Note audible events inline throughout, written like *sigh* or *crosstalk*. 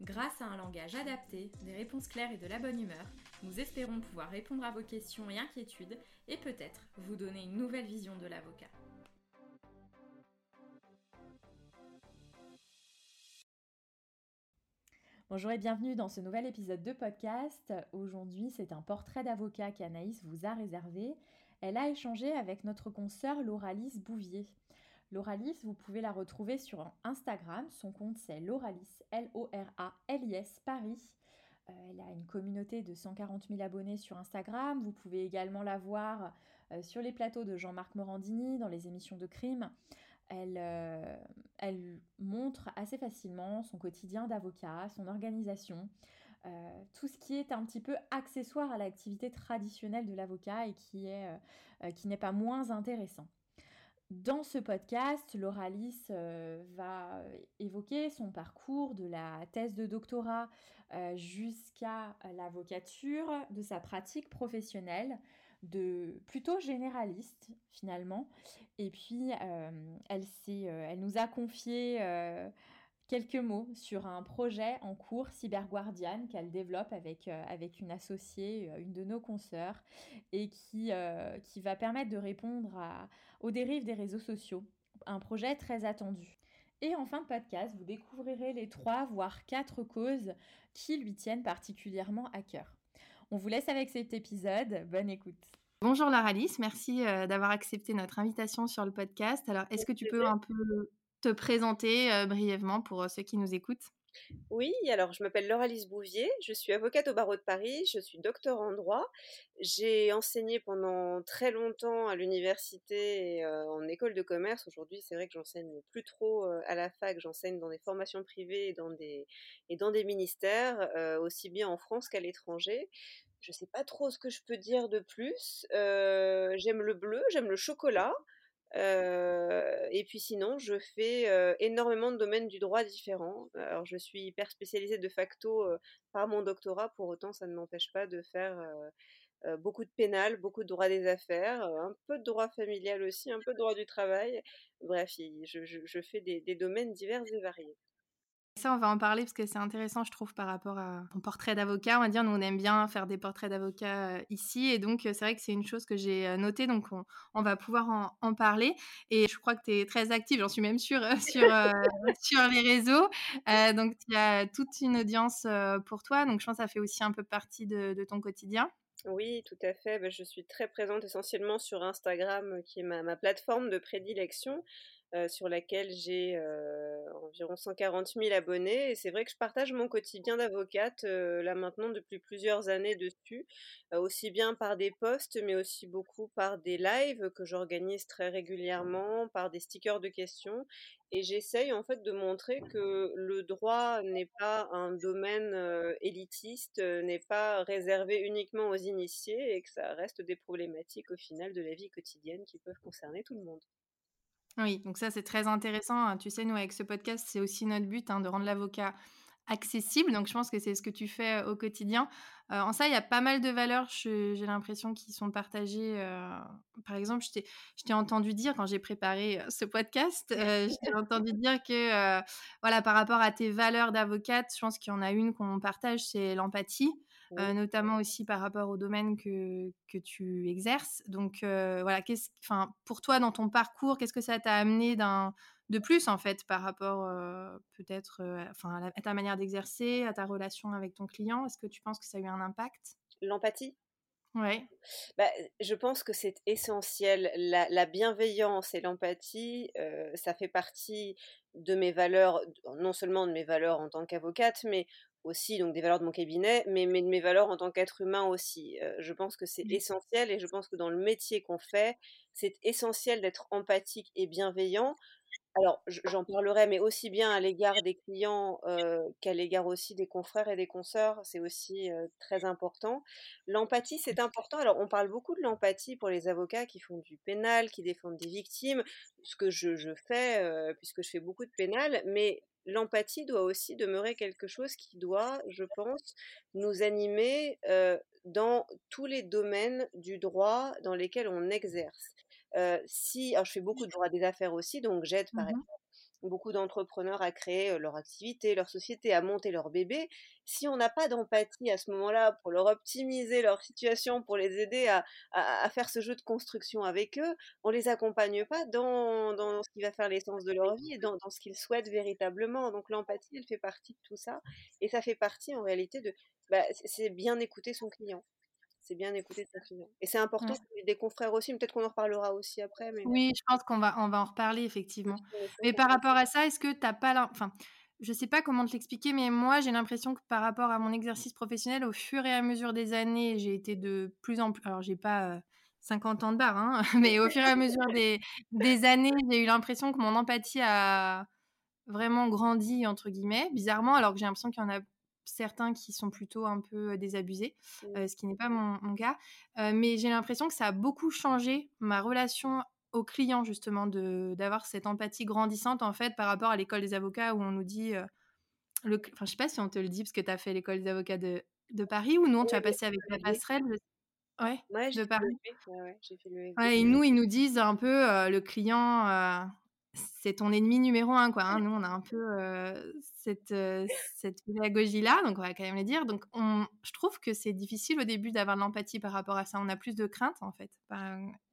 Grâce à un langage adapté, des réponses claires et de la bonne humeur, nous espérons pouvoir répondre à vos questions et inquiétudes et peut-être vous donner une nouvelle vision de l'avocat. Bonjour et bienvenue dans ce nouvel épisode de podcast. Aujourd'hui, c'est un portrait d'avocat qu'Anaïs vous a réservé elle a échangé avec notre consoeur Lauralis Bouvier. Lauralis, vous pouvez la retrouver sur Instagram. Son compte c'est Lauralis, L-O-R-A-L-I-S Paris. Euh, elle a une communauté de 140 000 abonnés sur Instagram. Vous pouvez également la voir euh, sur les plateaux de Jean-Marc Morandini, dans les émissions de crime. Elle, euh, montre assez facilement son quotidien d'avocat, son organisation. Tout ce qui est un petit peu accessoire à l'activité traditionnelle de l'avocat et qui n'est pas moins intéressant. Dans ce podcast, Lauralis va évoquer son parcours de la thèse de doctorat jusqu'à l'avocature, de sa pratique professionnelle, de plutôt généraliste finalement. Et puis, elle, elle nous a confié quelques mots sur un projet en cours, Cyberguardian, qu'elle développe avec, euh, avec une associée, euh, une de nos consoeurs, et qui, euh, qui va permettre de répondre à, aux dérives des réseaux sociaux. Un projet très attendu. Et en fin de podcast, vous découvrirez les trois, voire quatre causes qui lui tiennent particulièrement à cœur. On vous laisse avec cet épisode. Bonne écoute. Bonjour Laralis, merci d'avoir accepté notre invitation sur le podcast. Alors, est-ce que tu peux un peu te présenter euh, brièvement pour euh, ceux qui nous écoutent? Oui, alors je m'appelle Laura-Lise Bouvier, je suis avocate au barreau de Paris, je suis docteur en droit. J'ai enseigné pendant très longtemps à l'université et euh, en école de commerce. Aujourd'hui, c'est vrai que j'enseigne plus trop à la fac, j'enseigne dans des formations privées et dans des, et dans des ministères, aussi bien en France qu'à l'étranger. Je ne sais pas trop ce que je peux dire de plus. j'aime le bleu, j'aime le chocolat. Et puis sinon, je fais énormément de domaines du droit différents. Alors, je suis hyper spécialisée de facto par mon doctorat. Pour autant, ça ne m'empêche pas de faire beaucoup de pénal, beaucoup de droit des affaires, un peu de droit familial aussi, un peu de droit du travail. Bref, je, fais des domaines divers et variés. Ça, on va en parler parce que c'est intéressant, je trouve, par rapport à ton portrait d'avocat. On va dire, nous, on aime bien faire des portraits d'avocat euh, ici. Et donc, euh, c'est vrai que c'est une chose que j'ai euh, notée. Donc, on, va pouvoir en, parler. Et je crois que tu es très active, j'en suis même sûre, sur, *laughs* sur les réseaux. donc, il y a toute une audience pour toi. Donc, je pense que ça fait aussi un peu partie de, ton quotidien. Oui, tout à fait. Bah, je suis très présente essentiellement sur Instagram, qui est ma plateforme de prédilection. Euh, sur laquelle j'ai euh, environ 140 000 abonnés. Et c'est vrai que je partage mon quotidien d'avocate euh, là maintenant depuis plusieurs années dessus, aussi bien par des posts, mais aussi beaucoup par des lives que j'organise très régulièrement, par des stickers de questions. Et j'essaye en fait de montrer que le droit n'est pas un domaine élitiste, n'est pas réservé uniquement aux initiés et que ça reste des problématiques au final de la vie quotidienne qui peuvent concerner tout le monde. Oui, donc ça c'est très intéressant. Hein. Tu sais, nous avec ce podcast, c'est aussi notre but hein, de rendre l'avocat accessible. Donc je pense que c'est ce que tu fais au quotidien. en ça, il y a pas mal de valeurs, j'ai l'impression, qui sont partagées. par exemple, je t'ai entendu dire, quand j'ai préparé ce podcast, je t'ai entendu *laughs* dire que, voilà, par rapport à tes valeurs d'avocate, je pense qu'il y en a une qu'on partage, c'est l'empathie. Euh, notamment aussi par rapport au domaine que, que tu exerces. Donc euh, voilà, enfin, pour toi, dans ton parcours, qu'est-ce que ça t'a amené d'un, de plus en fait par rapport euh, peut-être enfin, à, ta manière d'exercer, à ta relation avec ton client? Est-ce que tu penses que ça a eu un impact? L'empathie? Ouais. Bah, je pense que c'est essentiel. La, la, bienveillance et l'empathie, ça fait partie de mes valeurs, non seulement de mes valeurs en tant qu'avocate, mais aussi donc des valeurs de mon cabinet, mais, mais de mes valeurs en tant qu'être humain aussi. Euh, je pense que c'est essentiel et je pense que dans le métier qu'on fait, c'est essentiel d'être empathique et bienveillant. Alors, j'en parlerai, mais aussi bien à l'égard des clients, heu, qu'à l'égard aussi des confrères et des consoeurs, c'est aussi, heu, très important. L'empathie, c'est important. Alors, on parle beaucoup de l'empathie pour les avocats qui font du pénal, qui défendent des victimes, ce que je je fais, puisque je fais beaucoup de pénal, mais l'empathie doit aussi demeurer quelque chose qui doit, je pense, nous animer, dans tous les domaines du droit dans lesquels on exerce. Si alors je fais beaucoup de droit des affaires aussi, donc j'aide par Mmh exemple beaucoup d'entrepreneurs à créer, heu, leur activité, leur société, à monter leur bébé. Si on n'a pas d'empathie à ce moment-là pour leur optimiser leur situation, pour les aider à faire ce jeu de construction avec eux, on les accompagne pas dans ce qui va faire l'essence de leur vie et dans dans ce qu'ils souhaitent véritablement. Donc l'empathie, elle fait partie de tout ça et ça fait partie en réalité de bah, c'est bien écouter son client. C'est bien écouter son client et c'est important mh. des confrères aussi, peut-être qu'on en reparlera aussi après, mais Oui, je pense qu'on va on va en reparler effectivement. Mais par rapport à ça, est-ce que tu as pas enfin, je sais pas comment te l'expliquer, mais moi, j'ai l'impression que par rapport à mon exercice professionnel, au fur et à mesure des années, j'ai été de plus en plus alors j'ai pas, heu, 50 ans de barre, hein, *laughs* mais au fur et à mesure des des années, j'ai eu l'impression que mon empathie a vraiment «grandi» entre guillemets, bizarrement, alors que j'ai l'impression qu'il y en a certains qui sont plutôt un peu, désabusés, ce qui n'est pas mon mon cas. Mais j'ai l'impression que ça a beaucoup changé ma relation aux clients justement de d'avoir cette empathie grandissante en fait par rapport à l'école des avocats où on nous dit, le enfin je sais pas si on te le dit parce que tu as fait l'école des avocats de de Paris ou non? Tu as passé avec la passerelle? Je ouais, Ouais, de Paris? ouais, fait et nous, ils nous disent un peu, le client, c'est ton ennemi numéro un, quoi, hein. Nous, on a un peu, heu, cette, heu, cette pédagogie-là, donc on va quand même le dire. Donc on je trouve que c'est difficile au début d'avoir de l'empathie par rapport à ça. On a plus de crainte, en fait,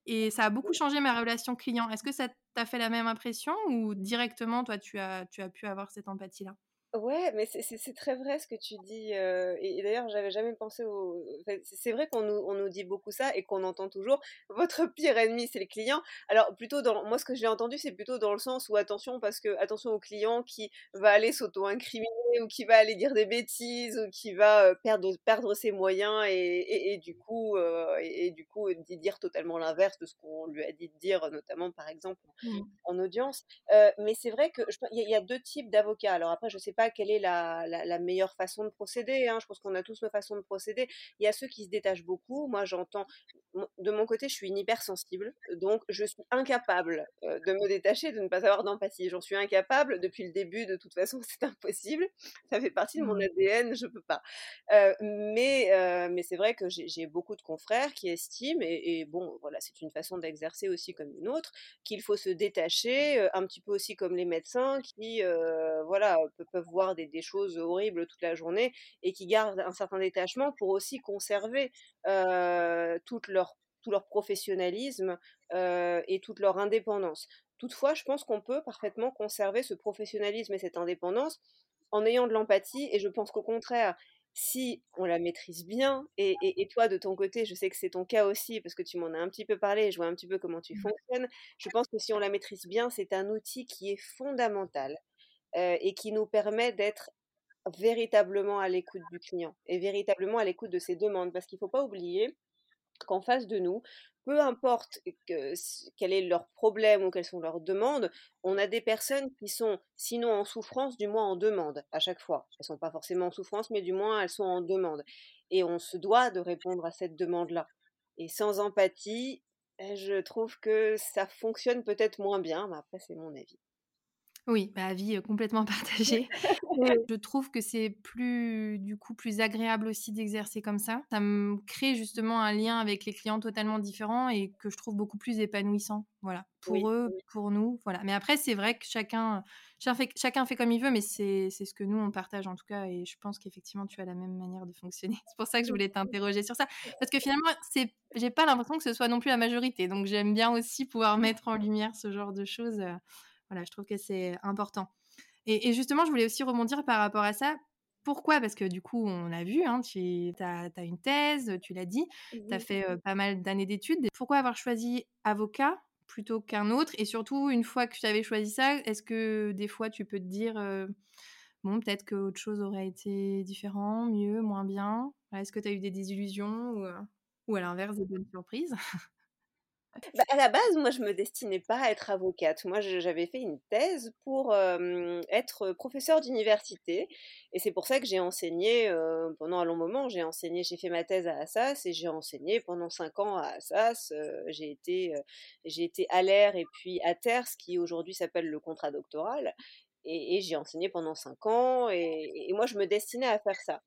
et ça a beaucoup changé ma relation client. Est-ce que ça t'a fait la même impression ou directement, toi, tu as tu as pu avoir cette empathie-là? Ouais, mais c'est très vrai ce que tu dis, heu et et d'ailleurs j'avais jamais pensé au enfin, c'est vrai qu'on nous on nous dit beaucoup ça et qu'on entend toujours: «Votre pire ennemi, c'est le client». Alors plutôt dans moi ce que j'ai entendu, c'est plutôt dans le sens où attention parce que attention au client qui va aller s'auto-incriminer ou qui va aller dire des bêtises ou qui va, heu, perdre perdre ses moyens et et et du coup, et du coup, di dire totalement l'inverse de ce qu'on lui a dit de dire, notamment par exemple Mmh. en audience. Mais c'est vrai que il y y a 2 types d'avocats. Alors après, je sais pas quelle est la la la meilleure façon de procéder, hein. Je pense qu'on a tous nos façons de procéder. Il y a ceux qui se détachent beaucoup. Moi, j'entends de mon côté, je suis une hypersensible, donc je suis incapable, heu, de me détacher, de ne pas avoir d'empathie. J'en suis incapable depuis le début, de toute façon, *laughs* c'est impossible. Ça fait partie de mon Mmh. ADN, je peux pas. Mais heu, mais c'est vrai que j'ai beaucoup de confrères qui estiment et et bon, voilà, c'est une façon d'exercer aussi comme une autre, qu'il faut se détacher, un petit peu aussi comme les médecins qui, heu, voilà, peu peuvent voir des des choses horribles toute la journée et qui gardent un certain détachement pour aussi conserver, toute leur tout leur professionnalisme, et toute leur indépendance. Toutefois, je pense qu'on peut parfaitement conserver ce professionnalisme et cette indépendance en ayant de l'empathie et je pense qu'au contraire, si on la maîtrise bien et et et toi de ton côté, je sais que c'est ton cas aussi parce que tu m'en as un petit peu parlé, je vois un petit peu comment tu Mmh. fonctionnes. Je pense que si on la maîtrise bien, c'est un outil qui est fondamental, heu et qui nous permet d'être véritablement à l'écoute du client et véritablement à l'écoute de ses demandes. Parce qu'il faut pas oublier qu'en face de nous, peu importe quel est leur problème ou quelles sont leurs demandes, on a des personnes qui sont sinon en souffrance, du moins en demande à chaque fois. Elles sont pas forcément en souffrance, mais du moins elles sont en demande et on se doit de répondre à cette demande-là et sans empathie, je trouve que ça fonctionne peut-être moins bien, mais après c'est mon avis. Oui, bah, avis, complètement *laughs* partagé. *laughs* Je trouve que c'est plus du coup, plus agréable aussi d'exercer comme ça. Ça me crée justement un lien avec les clients totalement différents et que je trouve beaucoup plus épanouissant. Voilà, Oui, pour eux, pour nous, voilà. Mais après, c'est vrai que chacun chacun fait comme il veut, mais c'est c'est ce que nous, on partage en tout cas et je pense qu'effectivement, tu as la même manière de fonctionner. *laughs* C'est pour ça que je voulais t'interroger sur ça. Parce que finalement, c'est j'ai pas l'impression que ce soit non plus la majorité, donc j'aime bien aussi pouvoir mettre en lumière ce genre de choses, voilà, je trouve que c'est important. Et et justement, je voulais aussi rebondir par rapport à ça. Pourquoi? Parce que du coup, on a vu, hein, tu as une thèse, tu l'as dit, tu as fait, pas mal d'années d'études. Pourquoi avoir choisi avocat plutôt qu'un autre? Et surtout, une fois que tu avais choisi ça, est-ce que des fois tu peux te dire, «Bon, peut-être qu'autre chose aurait été différent, mieux, moins bien»? Est-ce que tu as eu des désillusions ou, ou à l'inverse des bonnes surprises? Bah, À la base, moi, je me destinais pas à être avocate. Moi, j'avais fait une thèse pour être professeur d'université. Et c'est pour ça que j'ai enseigné pendant un long moment. J'ai enseigné, j'ai fait ma thèse à Assas et j'ai enseigné pendant cinq ans à Assas. j'ai été, j'ai été à l'air et puis à terre, ce qui aujourd'hui s'appelle le contrat doctoral. Et, j'ai enseigné pendant cinq ans. et moi, je me destinais à faire ça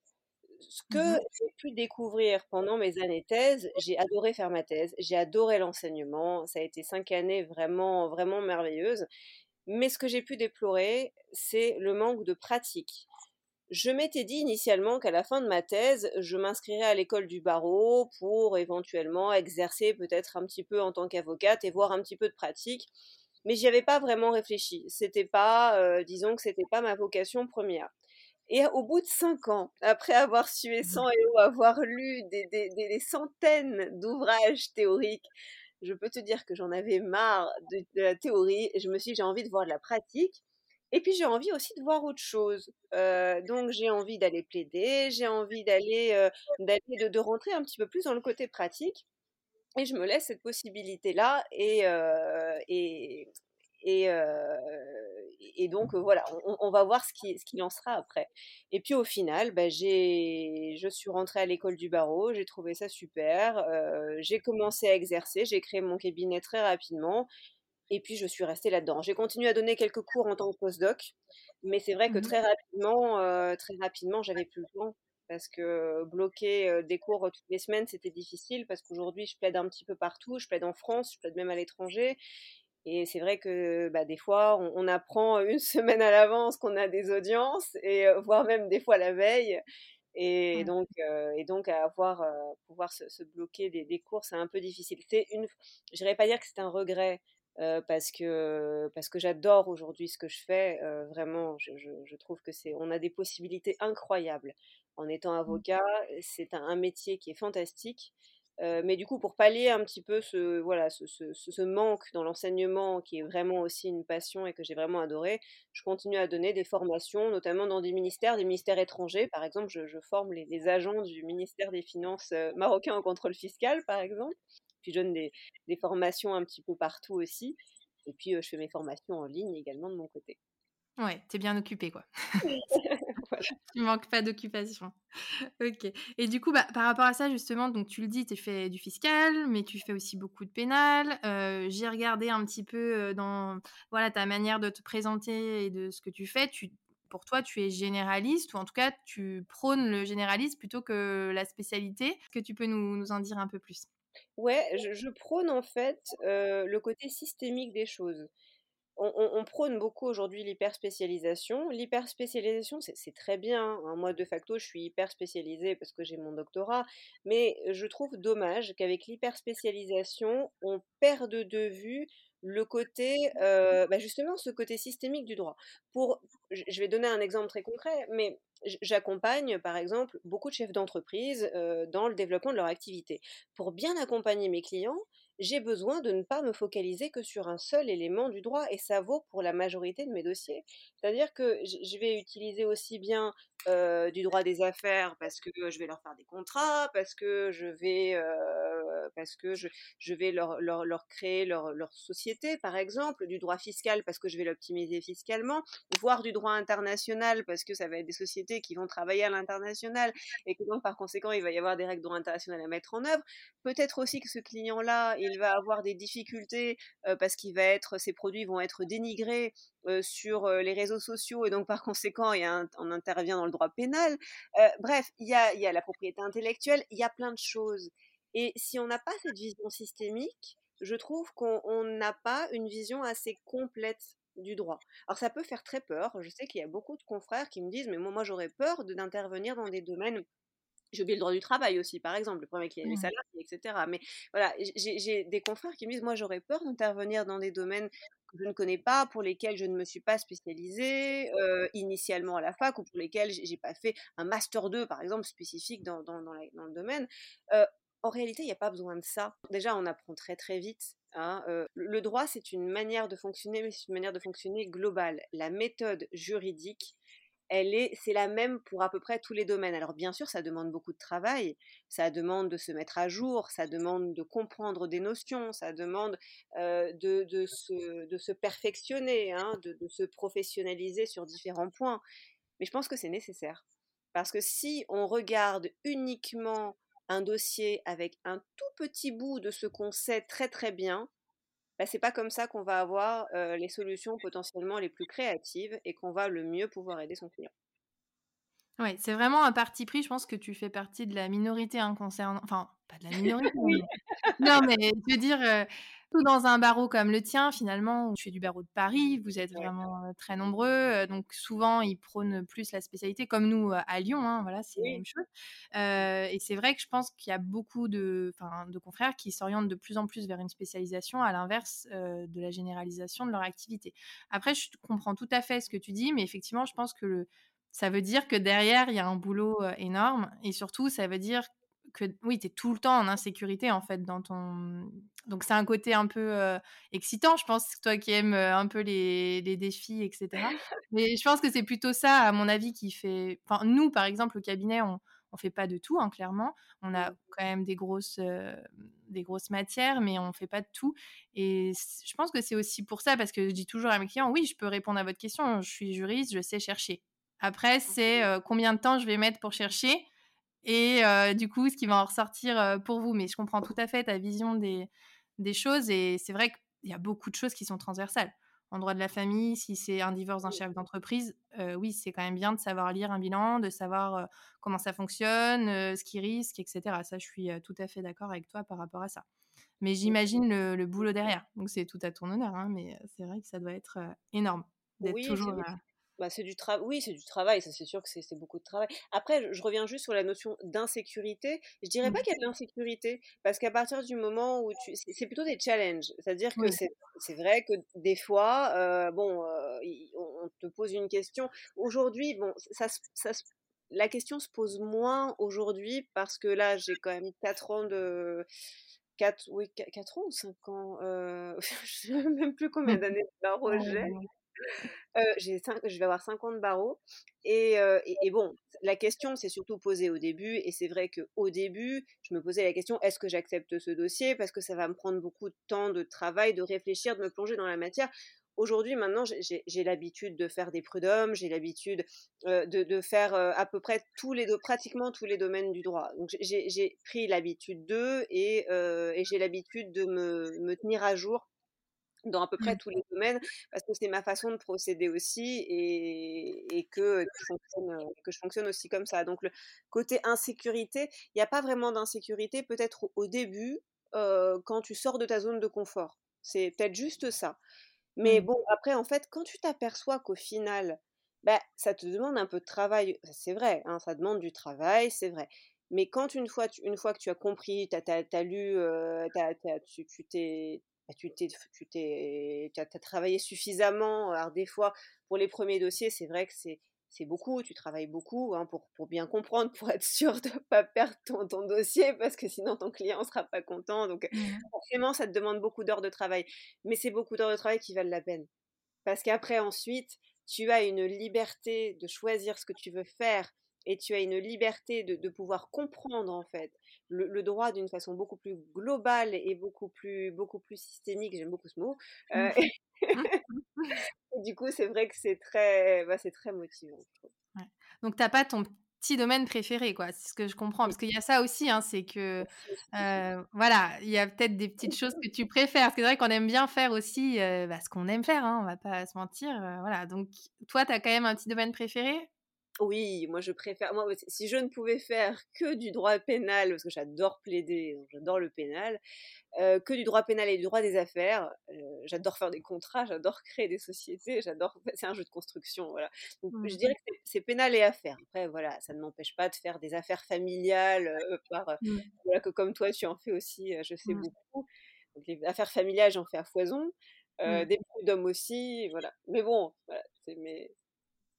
ce que Mmh j'ai pu découvrir pendant mes années thèse, j'ai adoré faire ma thèse, j'ai adoré l'enseignement, ça a été cinq années vraiment, vraiment merveilleuses. Mais ce que j'ai pu déplorer, c'est le manque de pratique. Je m'étais dit initialement qu'à la fin de ma thèse, je m'inscrirais à l'école du barreau pour éventuellement exercer peut-être un petit peu en tant qu'avocate et voir un petit peu de pratique. Mais j'y avais pas vraiment réfléchi. C'était pas, euh, disons que c'était pas ma vocation première. Et au bout de cinq ans, après avoir sué sang et eau, avoir lu des, centaines d'ouvrages théoriques, je peux te dire que j'en avais marre de, la théorie je me suis dit j'ai envie de voir de la pratique. Et puis j'ai envie aussi de voir autre chose. Euh, donc j'ai envie d'aller plaider, j'ai envie d'aller euh, de, de, rentrer un petit peu plus dans le côté pratique. Et je me laisse cette possibilité-là et, euh, et, et, et donc voilà, on, va voir ce qui, ce qui en sera après. Et puis au final, bah, je suis rentrée à l'école du barreau, j'ai trouvé ça super, j'ai commencé à exercer, j'ai créé mon cabinet très rapidement, et puis je suis restée là-dedans. J'ai continué à donner quelques cours en tant que postdoc, mais c'est vrai que mmh très rapidement, très rapidement, j'avais plus le temps parce que bloquer des cours toutes les semaines, c'était difficile parce qu'aujourd'hui, je plaide un petit peu partout, je plaide en France, je plaide même à l'étranger. Et c'est vrai que bah, des fois, on, apprend une *laughs* semaine à l'avance qu'on a des audiences, et voire même des fois la veille. Et donc, et donc avoir, pouvoir se, bloquer des, des, cours, c'est un peu difficile. Une, je n'irais pas dire que c'est un regret, parce que, parce que j'adore aujourd'hui ce que je fais. vraiment, je, je, trouve que c'est, on a des possibilités incroyables en étant mmh. avocat. C'est un, un, métier qui est fantastique mais du coup, pour pallier un petit peu ce, voilà, ce, ce, ce manque dans l'enseignement, qui est vraiment aussi une passion et que j'ai vraiment adoré, je continue à donner des formations, notamment dans des ministères, des ministères étrangers. Par exemple, je, je forme les, les, agents du ministère des Finances marocain en contrôle fiscal, par exemple. Puis je donne des, des formations un petit peu partout aussi. Et puis, je fais mes formations en ligne également de mon côté. Ouais, t'es bien occupé, quoi. *laughs* *laughs* *laughs* Tu manques pas d'occupation. *laughs* ok. Et du coup, bah, par rapport à ça, justement, donc tu le dis, tu fais du fiscal, mais tu fais aussi beaucoup de pénal. Euh, j'ai regardé un petit peu euh, dans voilà, ta manière de te présenter et de ce que tu fais. Tu, pour toi, tu es généraliste, ou en tout cas, tu prônes le généraliste plutôt que la spécialité. Est-ce que tu peux nous, nous en dire un peu plus? Ouais, je, je, prône en fait euh, le côté systémique des choses on, prône beaucoup aujourd'hui l'hyperspécialisation. L'hyperspécialisation, c'est très bien. Hein. Moi, de facto, je suis hyper spécialisée parce que j'ai mon doctorat. Mais je trouve dommage qu'avec l'hyperspécialisation, on perde de vue le côté, euh, bah, justement, ce côté systémique du droit. Pour, je vais donner un exemple très concret, mais j'accompagne, par exemple, beaucoup de chefs d'entreprise euh, dans le développement de leur activité. Pour bien accompagner mes clients, j'ai besoin de ne pas me focaliser que sur un seul élément du droit, et ça vaut pour la majorité de mes dossiers. C'est-à-dire que je vais utiliser aussi bien du droit des affaires parce que je vais leur faire des contrats, parce que je vais, parce que je, je vais leur, leur, leur créer leur, leur, société, par exemple, du droit fiscal parce que je vais l'optimiser fiscalement, voire du droit international parce que ça va être des sociétés qui vont travailler à l'international et que donc par conséquent il va y avoir des règles de droit international à mettre en œuvre. Peut-être aussi que ce client-là, il va avoir des difficultés parce qu'il va être, ses produits vont être dénigrés sur les réseaux sociaux et donc par conséquent il y a on intervient dans le droit pénal. bref, il y a, y a la propriété intellectuelle, il y a plein de choses. Et si on n'a pas cette vision systémique, je trouve qu'on n'a pas une vision assez complète du droit. Alors ça peut faire très peur. Je sais qu'il y a beaucoup de confrères qui me disent mais moi, moi j'aurais peur d'intervenir dans des domaines j'ai oublié le droit du travail aussi, par exemple, le problème qu'il y a les mmh. salariés, etc. Mais voilà, j'ai des confrères qui me disent, moi j'aurais peur d'intervenir dans des domaines que je ne connais pas, pour lesquels je ne me suis pas spécialisée euh, initialement à la fac, ou pour lesquels j'ai pas fait un master 2, par exemple, spécifique dans, dans, dans, le domaine. Euh, en réalité, il n'y a pas besoin de ça. Déjà, on apprend très très vite. Hein, euh, le droit, c'est une manière de fonctionner, mais c'est une manière de fonctionner globale. La méthode juridique, elle est, c'est la même pour à peu près tous les domaines. Alors bien sûr, ça demande beaucoup de travail, ça demande de se mettre à jour, ça demande de comprendre des notions, ça demande de, de, se, de, se, perfectionner, hein, de, de, se professionnaliser sur différents points. Mais je pense que c'est nécessaire. Parce que si on regarde uniquement un dossier avec un tout petit bout de ce qu'on sait très très bien, bah, c'est pas comme ça qu'on va avoir les solutions potentiellement les plus créatives et qu'on va le mieux pouvoir aider son client. Oui, c'est vraiment un parti pris. Je pense que tu fais partie de la minorité hein, concernant. Enfin, pas de la minorité. *laughs* oui. Non, mais je veux dire, tout dans un barreau comme le tien, finalement, tu fais du barreau de Paris, vous êtes vraiment très nombreux. donc, souvent, ils prônent plus la spécialité, comme nous à Lyon. Hein, voilà, c'est la même chose. et c'est vrai que je pense qu'il y a beaucoup de, de confrères qui s'orientent de plus en plus vers une spécialisation, à l'inverse de la généralisation de leur activité. Après, je comprends tout à fait ce que tu dis, mais effectivement, je pense que le, ça veut dire que derrière, il y a un boulot énorme. Et surtout, ça veut dire que oui, tu es tout le temps en insécurité en fait dans ton donc c'est un côté un peu excitant, je pense, toi qui aimes un peu les, les, défis, etc. Mais je pense que c'est plutôt ça, à mon avis, qui fait. Enfin, nous, par exemple, au cabinet, on on fait pas de tout, hein, clairement. On a mmh. quand même des grosses, des grosses matières, mais on fait pas de tout. Et je pense que c'est aussi pour ça, parce que je dis toujours à mes clients, oui, je peux répondre à votre question. Je suis juriste, je sais chercher. Après, c'est combien de temps je vais mettre pour chercher et du coup, ce qui va en ressortir pour vous. Mais je comprends tout à fait ta vision des, des choses et c'est vrai qu'il y a beaucoup de choses qui sont transversales. En droit de la famille, si c'est un divorce d'un chef d'entreprise, oui, c'est quand même bien de savoir lire un bilan, de savoir comment ça fonctionne, ce qui risque, etc. Ça, je suis tout à fait d'accord avec toi par rapport à ça. Mais j'imagine le, boulot derrière. Donc, c'est tout à ton honneur, hein, mais c'est vrai que ça doit être énorme d'être toujours bah, c'est du travail. Oui, c'est du travail, ça c'est sûr que c'est beaucoup de travail. Après, je, reviens juste sur la notion d'insécurité. Je dirais pas mmh. qu'il y a de l'insécurité, parce qu'à partir du moment où tu. C'est plutôt des challenges. C'est-à-dire que c'est vrai que des fois, euh, bon, euh, on te pose une question. Aujourd'hui, bon, ça, ça, la question se pose moins aujourd'hui, parce que là, j'ai quand même 4 ans de. 4, oui, 4 ans ou 5 ans euh, *laughs* Je ne sais même plus combien mmh. d'années de barreau j'ai je vais avoir 50 barreaux. Et, et, bon, la question s'est surtout posée au début. Et c'est vrai qu'au début, je me posais la question est-ce que j'accepte ce dossier? Parce que ça va me prendre beaucoup de temps de travail, de réfléchir, de me plonger dans la matière. Aujourd'hui, maintenant, j'ai l'habitude de faire des prud'hommes, j'ai l'habitude de, de, faire à peu près tous les, pratiquement tous les domaines du droit. Donc, j'ai pris l'habitude d'eux et, j'ai l'habitude de me tenir à jour dans à peu près mmh. tous les domaines, parce que c'est ma façon de procéder aussi et, que, que, je fonctionne aussi comme ça. Donc le côté insécurité, il n'y a pas vraiment d'insécurité peut-être au, début quand tu sors de ta zone de confort. C'est peut-être juste ça. Mais mmh. bon, après, en fait, quand tu t'aperçois qu'au final, bah, ça te demande un peu de travail, c'est vrai, hein, ça demande du travail, c'est vrai. Mais quand une fois, une fois que tu as compris, tu as, lu, tu t'es bah, tu t'es, tu t'es, as, travaillé suffisamment. Alors des fois, pour les premiers dossiers, c'est vrai que c'est, c'est beaucoup, tu travailles beaucoup hein, pour, pour, bien comprendre, *laughs* pour être sûr de ne pas perdre ton, ton, dossier, parce que sinon ton client ne sera pas content. Donc mmh. forcément, ça te demande beaucoup d'heures de travail. Mais c'est beaucoup d'heures de travail qui valent la peine. Parce qu'après, ensuite, tu as une liberté de choisir ce que tu veux faire et tu as une liberté de, de pouvoir comprendre en fait le, droit d'une façon beaucoup plus globale et beaucoup plus, beaucoup plus systémique, j'aime beaucoup ce mot. Euh, *laughs* du coup, c'est vrai que c'est très, bah, c'est très motivant. Ouais. Donc, tu n'as pas ton petit domaine préféré, quoi. C'est ce que je comprends. Parce qu'il y a ça aussi, hein, c'est que, euh, voilà, il y a peut-être des petites choses que tu préfères. Parce que c'est vrai qu'on aime bien faire aussi euh, bah, ce qu'on aime faire, hein, on va pas se mentir. voilà. Donc, toi, tu as quand même un petit domaine préféré? Oui, moi je préfère. Moi, si je ne pouvais faire que du droit pénal, parce que j'adore plaider, j'adore le pénal, euh, que du droit pénal et du droit des affaires, euh, j'adore faire des contrats, j'adore créer des sociétés, j'adore. C'est un jeu de construction, voilà. Donc je dirais que c'est pénal et affaires. Après, voilà, ça ne m'empêche pas de faire des affaires familiales, euh, par, mmh. voilà, que comme toi tu en fais aussi, je sais mmh. beaucoup. Donc les affaires familiales, j'en fais à foison. Mmh. Des d'hommes aussi, voilà. Mais bon, voilà, c'est mes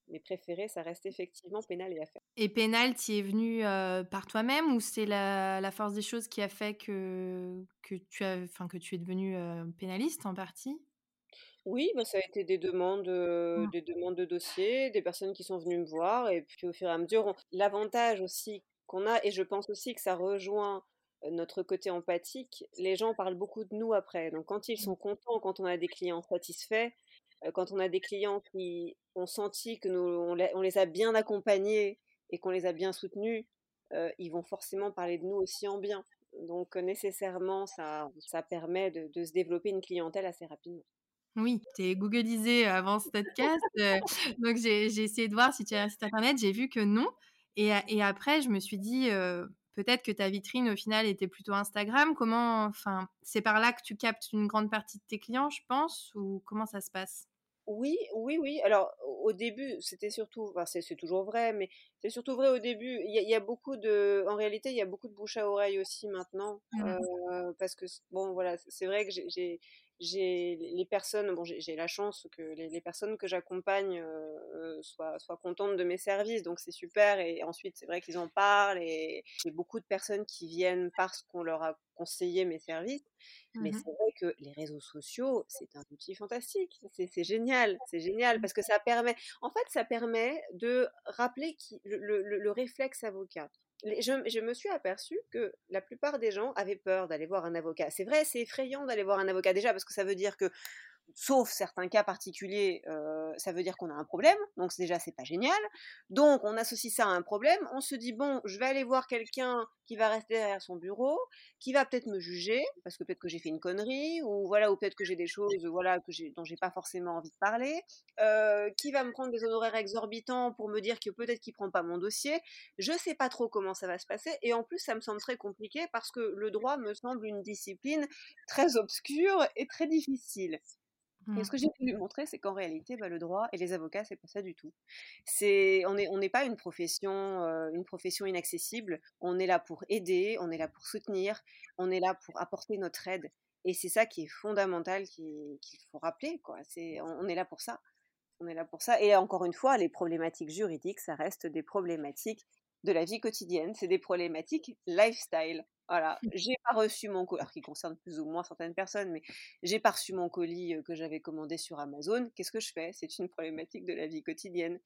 mes préférés, ça reste effectivement Pénal et Affaires. Et Pénal, tu es venu par toi-même ou c'est la, force des choses qui a fait que, que, tu, as, que tu es devenu pénaliste en partie? Oui, bah, ça a été des demandes, heu, Mmh. des demandes de dossiers, des personnes qui sont venues me voir et puis au fur et à mesure, l'avantage aussi qu'on a et je pense aussi que ça rejoint, notre côté empathique, les gens parlent beaucoup de nous après. Donc quand ils Mmh. sont contents, quand on a des clients satisfaits, quand on a des clients qui ont senti que nous on les on les a bien accompagnés et qu'on les a bien soutenus, ils vont forcément parler de nous aussi en bien. Donc nécessairement ça ça permet de de se développer une clientèle assez rapidement. Oui, tu es googlisée avant ce podcast, *laughs* donc j'ai essayé de voir si tu avais un site internet, j'ai vu que non et après je me suis dit, peut-être que ta vitrine au final était plutôt Instagram. Comment enfin, c'est par là que tu captes une grande partie de tes clients, je pense ou comment ça se passe? Oui, oui, oui. Alors, au début, c'était surtout, enfin, c'est c'est toujours vrai, mais c'est surtout vrai au début. Il y a, il y a beaucoup de, en réalité, il y a beaucoup de bouche à oreille aussi maintenant, euh, Mmh. parce que bon, voilà, c'est vrai que j'ai, j'ai j'ai les personnes, bon, j'ai j'ai la chance que les, les personnes que j'accompagne euh, euh, soient, soient contentes de mes services, donc c'est super. Et ensuite, c'est vrai qu'ils en parlent et j'ai beaucoup de personnes qui viennent parce qu'on leur a conseillé mes services. Mais Mmh c'est vrai que les réseaux sociaux, c'est un outil fantastique. C'est génial, c'est génial parce que ça permet, en fait, ça permet de rappeler qui, le, le- le réflexe avocat. Je me suis aperçue que la plupart des gens avaient peur d'aller voir un avocat. C'est vrai, c'est effrayant d'aller voir un avocat déjà parce que ça veut dire que sauf certains cas particuliers, euh, ça veut dire qu'on a un problème. Donc déjà, c'est pas génial. Donc on associe ça à un problème. On se dit bon, je vais aller voir quelqu'un qui va rester derrière son bureau, qui va peut-être me juger parce que peut-être que j'ai fait une connerie ou voilà ou peut-être que j'ai des choses voilà que dont j'ai pas forcément envie de parler, euh, qui va me prendre des honoraires exorbitants pour me dire que peut-être qu'il prend pas mon dossier. Je sais pas trop comment ça va se passer et en plus ça me semble très compliqué parce que le droit me semble une discipline très obscure et très difficile. Et ce mh. que j'ai voulu montrer, c'est qu'en réalité, bah, le droit et les avocats, c'est pas ça du tout. C'est, on est, on n'est pas une profession, euh, une profession inaccessible. On est là pour aider, on est là pour soutenir, on est là pour apporter notre aide. Et c'est ça qui est fondamental, qui- qu'il faut rappeler, quoi. C'est, on, on est là pour ça. On est là pour ça. Et encore une fois, les problématiques juridiques, ça reste des problématiques de la vie quotidienne. C'est des problématiques lifestyle. Voilà, j'ai pas reçu mon colis, alors qui concerne plus ou moins certaines personnes, mais j'ai pas reçu mon colis que j'avais commandé sur Amazon. Qu'est-ce que je fais? C'est une problématique de la vie quotidienne.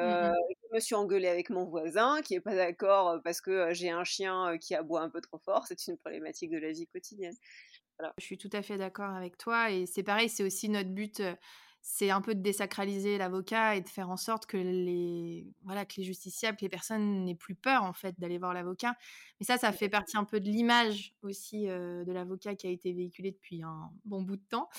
Mmh Euh, mh. je me suis engueulée avec mon voisin qui est pas d'accord parce que j'ai un chien qui aboie un peu trop fort. C'est une problématique de la vie quotidienne. Voilà. Je suis tout à fait d'accord avec toi et c'est pareil, c'est aussi notre but, c'est un peu de désacraliser l'avocat et de faire en sorte que les voilà, que les justiciables, que les personnes n'aient plus peur en fait d'aller voir l'avocat. Mais ça, ça fait partie un peu de l'image aussi, de l'avocat qui a été véhiculée depuis un bon bout de temps.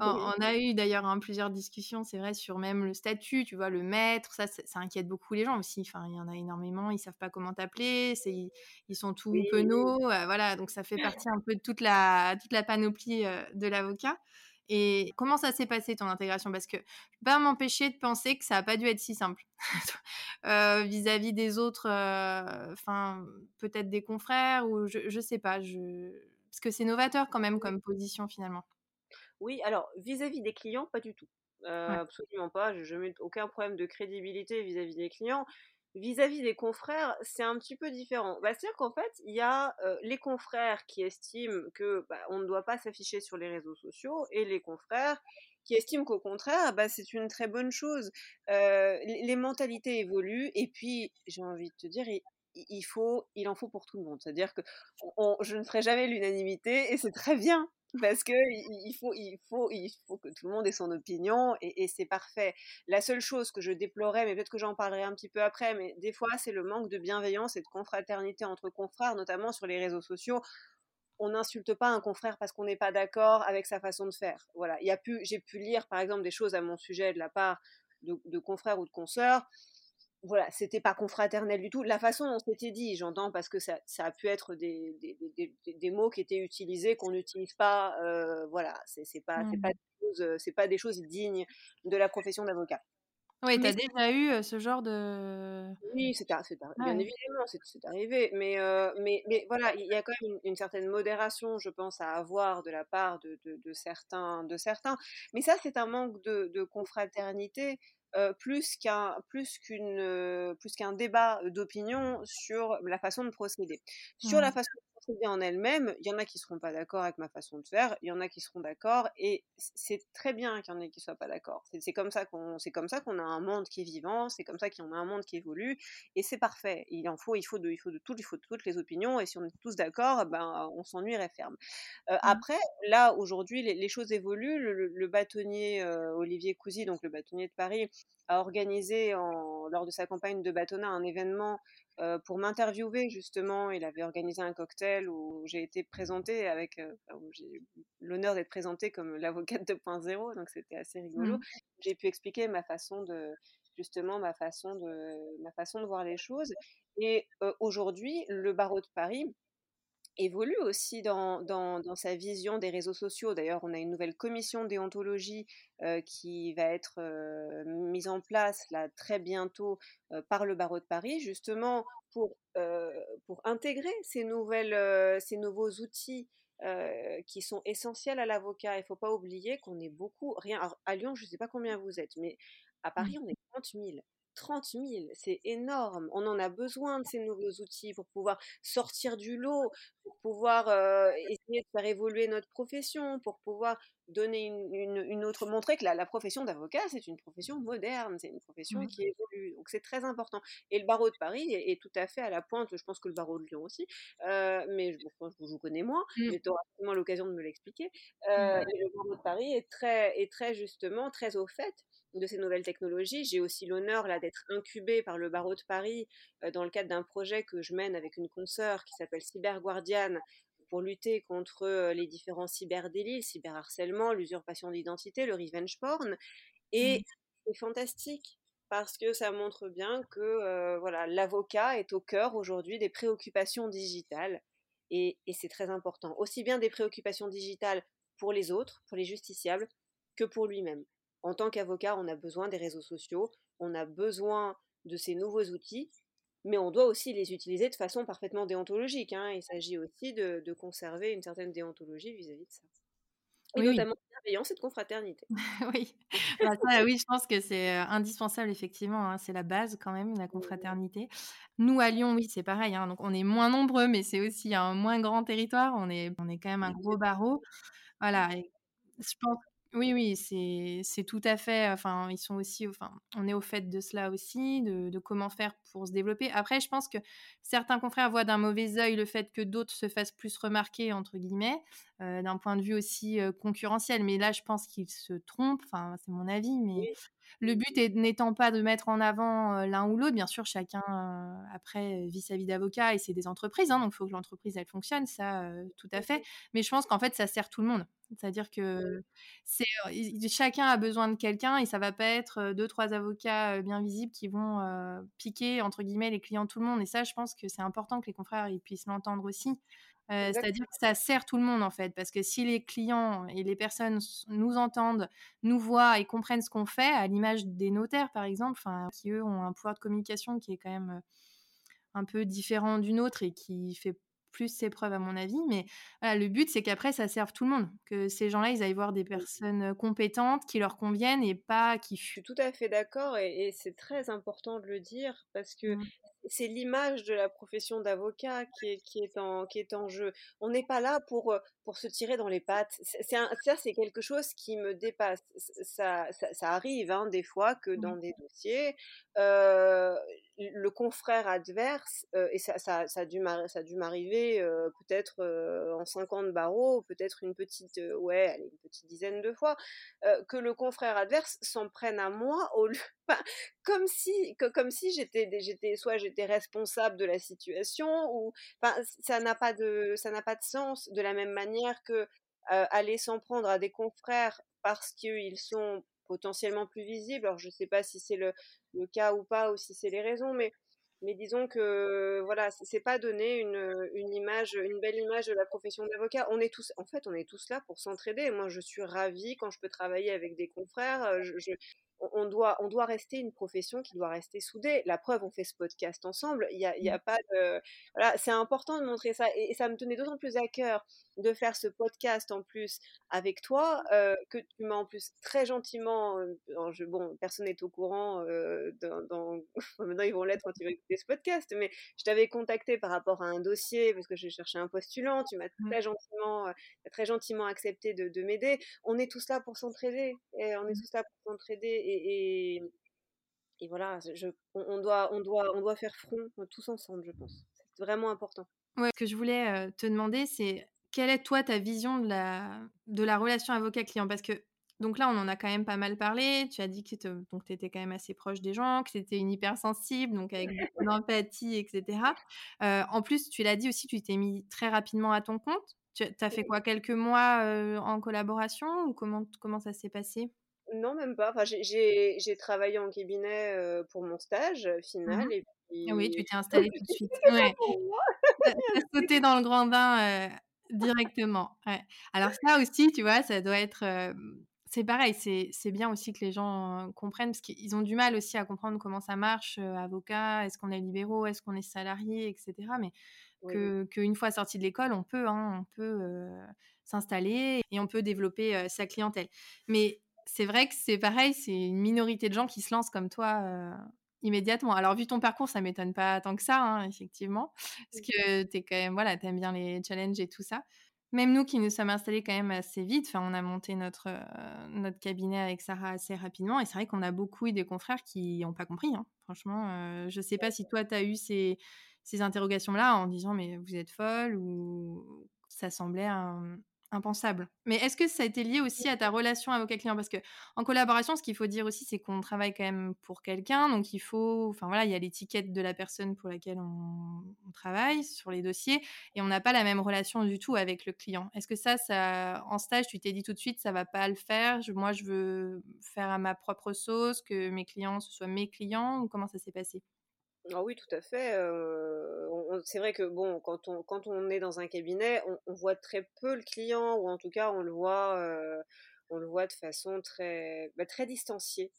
On a eu d'ailleurs, hein, plusieurs discussions, c'est vrai, sur même le statut, tu vois? Le maître, ça ça ça inquiète beaucoup les gens aussi. Enfin, il y en a énormément, ils savent pas comment t'appeler, c'est ils ils sont tout oui, penauds, voilà, donc ça fait partie un peu de toute la toute la panoplie, de l'avocat et comment ça s'est passé ton intégration? Parce que je peux pas m'empêcher de penser que ça a pas dû être si simple. Heu, *laughs* vis-à-vis des autres, enfin, peut-être des confrères ou je je sais pas, je parce que c'est novateur quand même comme position finalement. Oui, alors vis-à-vis des clients, pas du tout. Ouais. absolument pas, jamais eu aucun problème de crédibilité vis-à-vis des clients. Vis-à-vis des confrères, c'est un petit peu différent. Bah, c'est-à-dire qu'en fait, il y a, les confrères qui estiment que, bah, on ne doit pas s'afficher sur les réseaux sociaux et les confrères qui estiment qu'au contraire, bah, c'est une très bonne chose. Les mentalités évoluent et puis, j'ai envie de te dire, il faut en faut pour tout le monde. C'est-à-dire que je ne ferai jamais l'unanimité et c'est très bien parce que il faut il faut il faut que tout le monde ait son opinion et et c'est parfait. La seule chose que je déplorais, mais peut-être que j'en parlerai un petit peu après, mais des fois, c'est le manque de bienveillance et de confraternité entre confrères, notamment sur les réseaux sociaux. On n'insulte pas un confrère parce qu'on n'est pas d'accord avec sa façon de faire. Voilà. Il y a pu, j'ai pu lire, par exemple, des choses à mon sujet de la part de, de confrères ou de consoeurs voilà, c'était pas confraternel du tout. La façon dont c'était dit, j'entends, parce que ça, ça a pu être des, des, des, des, des mots qui étaient utilisés qu'on n'utilise pas. Euh, voilà, c'est pas, c'est pas, Mmh. des choses, c'est pas des choses dignes de la profession d'avocat. Ouais, tu Mais as déjà eu, ce genre de oui, c'est ah bien ouais. évidemment, c'est c'est arrivé. Mais, euh, mais, mais voilà, il y a quand même une, une certaine modération, je pense, à avoir de la part de, de, de certains, de certains. Mais ça, c'est un manque de, de confraternité. Euh, plus qu'un plus qu'une euh, plus qu'un débat d'opinion sur la façon de procéder. Sur la Mmh. façon de en elle-même, il y en a qui seront pas d'accord avec ma façon de faire, il y en a qui seront d'accord, et c'est très bien qu'il y en ait qui soient pas d'accord. C'est comme ça qu'on, c'est comme ça qu'on a un monde qui est vivant, c'est comme ça qu'on a un monde qui évolue, et c'est parfait. Il en faut, il faut de, il faut de tout, il faut de toutes les opinions, et si on est tous d'accord, ben on s'ennuierait ferme. Euh, mmh. Après, là aujourd'hui, les, choses évoluent. Le, bâtonnier euh, Olivier Cousy, donc le bâtonnier de Paris, a organisé en, lors de sa campagne de bâtonnat un événement euh, pour m'interviewer justement. Il avait organisé un cocktail où j'ai été présentée avec, euh, où j'ai eu l'honneur d'être présentée comme l'avocate 2.0, donc c'était assez rigolo. Mmh. J'ai pu expliquer ma façon de justement ma façon de ma façon de voir les choses. Et euh, aujourd'hui, le barreau de Paris évolue aussi dans, dans, dans, sa vision des réseaux sociaux. D'ailleurs, on a une nouvelle commission déontologie euh, qui va être euh, mise en place là très bientôt euh, par le barreau de Paris, justement pour, pour intégrer ces, nouvelles, ces nouveaux outils qui sont essentiels à l'avocat. Il ne faut pas oublier qu'on est beaucoup, rien, à Lyon, je ne sais pas combien vous êtes, mais à mmh. Paris, on est 30 000. 30 000, c'est énorme. On en a besoin de ces nouveaux outils pour pouvoir sortir du lot, pour pouvoir essayer de faire évoluer notre profession, pour pouvoir donner une, autre, montrer que la, profession d'avocat, c'est une profession moderne, c'est une profession qui évolue. Donc c'est très important. Et le barreau de Paris est, tout à fait à la pointe, je pense que le barreau de Lyon aussi, mais je, je, vous connais moins, mmh. mais tu auras sûrement l'occasion de me l'expliquer. le barreau de Paris est très, est très justement, très au fait de ces nouvelles technologies. J'ai aussi l'honneur là d'être incubée par le barreau de Paris euh, dans le cadre d'un projet que je mène avec une consoeur qui s'appelle Cyberguardiane pour lutter contre les différents cyberdélits, le cyberharcèlement, l'usurpation d'identité, le revenge porn. Et mmh. c'est fantastique parce que ça montre bien que euh, voilà l'avocat est au cœur aujourd'hui des préoccupations digitales et c'est très important. Aussi bien des préoccupations digitales pour les autres, pour les justiciables, que pour lui-même en tant qu'avocat, on a besoin des réseaux sociaux, on a besoin de ces nouveaux outils, mais on doit aussi les utiliser de façon parfaitement déontologique. Hein. Il s'agit aussi de, conserver une certaine déontologie vis-à-vis de ça. Et notamment de bienveillance et de confraternité. *laughs* oui. Bah, oui, je pense que c'est euh, indispensable, effectivement. Hein. C'est la base quand même, la confraternité. Nous, à Lyon, oui, c'est pareil. Hein. Donc, on est moins nombreux, mais c'est aussi un moins grand territoire. On est, on est quand même un gros barreau. Voilà. je pense oui, oui, c'est tout à fait. Enfin, ils sont aussi. Enfin, on est au fait de cela aussi, de, comment faire pour se développer. Après, je pense que certains confrères voient d'un mauvais œil le fait que d'autres se fassent plus remarquer entre guillemets, d'un point de vue aussi concurrentiel. Mais là, je pense qu'ils se trompent. Enfin, c'est mon avis, mais le but n'étant pas de mettre en avant l'un ou l'autre. Bien sûr, chacun après vit sa vie d'avocat et c'est des entreprises, hein, donc il faut que l'entreprise elle fonctionne, ça, tout à fait. Mais je pense qu'en fait, ça sert tout le monde. C'est-à-dire que c'est chacun a besoin de quelqu'un et ça va pas être deux trois avocats bien visibles qui vont piquer entre guillemets les clients tout le monde. Et ça, je pense que c'est important que les confrères ils puissent l'entendre aussi. C'est-à-dire que ça sert tout le monde en fait, parce que si les clients et les personnes nous entendent, nous voient et comprennent ce qu'on fait, à l'image des notaires par exemple, qui eux ont un pouvoir de communication qui est quand même un peu différent du nôtre et qui fait plus ses preuves à mon avis. Mais le but, c'est qu'après, ça serve tout le monde. Que ces gens-là, ils aillent voir des personnes compétentes qui leur conviennent et pas qui... Je suis tout à fait d'accord et, c'est très important de le dire parce que mmh c'est l'image de la profession d'avocat qui est, qui, est en, qui est en jeu. On n'est pas là pour, euh, pour se tirer dans les pattes. C'est ça, c'est quelque chose qui me dépasse. Ça, ça, arrive hein, des fois que dans des dossiers, euh, le confrère adverse, euh, et ça, ça, ça, a dû m'arriver peut-être en 50 barreaux, peut-être une petite, ouais, allez, une petite dizaine de fois, que le confrère adverse s'en prenne à moi au lieu, comme si, comme si j'étais, j'étais, soit j'étais responsable de la situation, ou, enfin, ça n'a pas de, ça n'a pas de sens. De la même manière que aller s'en prendre à des confrères parce qu'ils sont potentiellement plus visibles. Alors je ne sais pas si c'est le, le, cas ou pas, ou si c'est les raisons, mais mais disons que voilà, c'est pas donner une, une, image, une belle image de la profession d'avocat. On est tous, en fait, on est tous là pour s'entraider. Moi, je suis ravie quand je peux travailler avec des confrères. On doit, on doit rester une profession qui doit rester soudée. La preuve, on fait ce podcast ensemble. Il y a, y a, mmh. pas de, voilà, c'est important de montrer ça, et, ça me tenait d'autant plus à cœur de faire ce podcast en plus avec toi que tu m'as en plus très gentiment, je, bon, personne n'est au courant. dans, *laughs* maintenant, ils vont l'être quand ils vont écouter ce podcast, mais je t'avais contacté par rapport à un dossier parce que je cherchais un postulant. Tu m'as mmh. très gentiment, très gentiment accepté de, de m'aider. On est tous là pour s'entraider, on est mmh. tous là pour s'entraider, et, et, voilà, je, on, doit, on, doit, on doit faire front tous ensemble, je pense. C'est vraiment important. Ouais, ce que je voulais te demander, c'est quelle est toi ta vision de la, de la relation avocat-client? Parce que donc là, on en a quand même pas mal parlé. Tu as dit que tu étais quand même assez proche des gens, que c'était une hypersensible, donc avec beaucoup *laughs* d'empathie, etc. en plus, tu l'as dit aussi, tu t'es mis très rapidement à ton compte. Tu as fait quoi Quelques mois en collaboration ou comment, comment ça s'est passé? Non, même pas. Enfin, j'ai travaillé en cabinet pour mon stage final. Mmh et puis... Oui, tu t'es *laughs* installée tout de suite. Ouais. tu as sauté dans le grand bain directement. Ouais. Alors ça aussi, tu vois, ça doit être c'est pareil, c'est bien aussi que les gens comprennent, parce qu'ils ont du mal aussi à comprendre comment ça marche, avocat, est-ce qu'on est libéraux, est-ce qu'on est salarié, etc. Mais qu'une fois sorti de l'école, on peut, hein, on peut s'installer et on peut développer sa clientèle. Mais c'est vrai que c'est pareil, c'est une minorité de gens qui se lancent comme toi immédiatement. Alors, vu ton parcours, ça m'étonne pas tant que ça, hein, effectivement, parce que tu es quand même, voilà, aimes bien les challenges et tout ça même nous qui nous sommes installés quand même assez vite, enfin, on a monté notre, euh, notre cabinet avec Sarah assez rapidement. Et c'est vrai qu'on a beaucoup eu des confrères qui n'ont pas compris. Hein. Franchement, euh, je ne sais pas si toi, tu as eu ces, ces interrogations-là en disant mais vous êtes folle ou ça semblait un, impensable. Mais est-ce que ça a été lié aussi à ta relation avocat-client Parce que en collaboration, ce qu'il faut dire aussi, c'est qu'on travaille quand même pour quelqu'un, donc il faut, enfin voilà, il y a l'étiquette de la personne pour laquelle on, travaille sur les dossiers, et on n'a pas la même relation du tout avec le client. Est-ce que ça, ça, en stage, tu t'es dit tout de suite, ça va pas le faire? Moi, je veux faire à ma propre sauce, que mes clients ce soient mes clients, ou comment ça s'est passé? Ah oui, tout à fait. c'est vrai que bon, quand on, quand on est dans un cabinet, on, voit très peu le client, ou en tout cas, on le voit, on le voit de façon très, bah, très distanciée.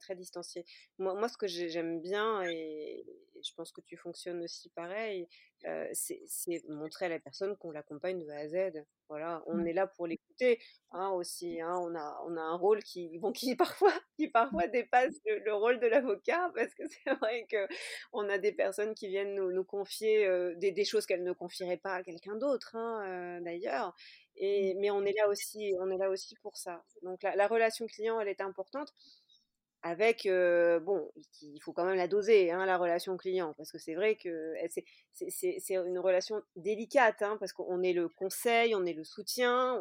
Très distanciée. Moi, moi, ce que j'aime bien, et je pense que tu fonctionnes aussi pareil, c'est montrer à la personne qu'on l'accompagne de A à Z. Voilà, on mmh. est là pour l'écouter hein, aussi. Hein, on, a, on a un rôle qui, bon, qui, *laughs* parfois, qui parfois dépasse le, rôle de l'avocat *laughs* parce que c'est vrai qu'on a des personnes qui viennent nous, nous confier des, des, choses qu'elles ne confieraient pas à quelqu'un d'autre, hein, d'ailleurs. Et, mmh. mais on est là aussi, on est là aussi pour ça. Donc la, la relation client, elle est importante avec bon, il faut quand même la doser, hein, la relation client, parce que c'est vrai que c'est une relation délicate, hein, parce qu'on est le conseil, on est le soutien,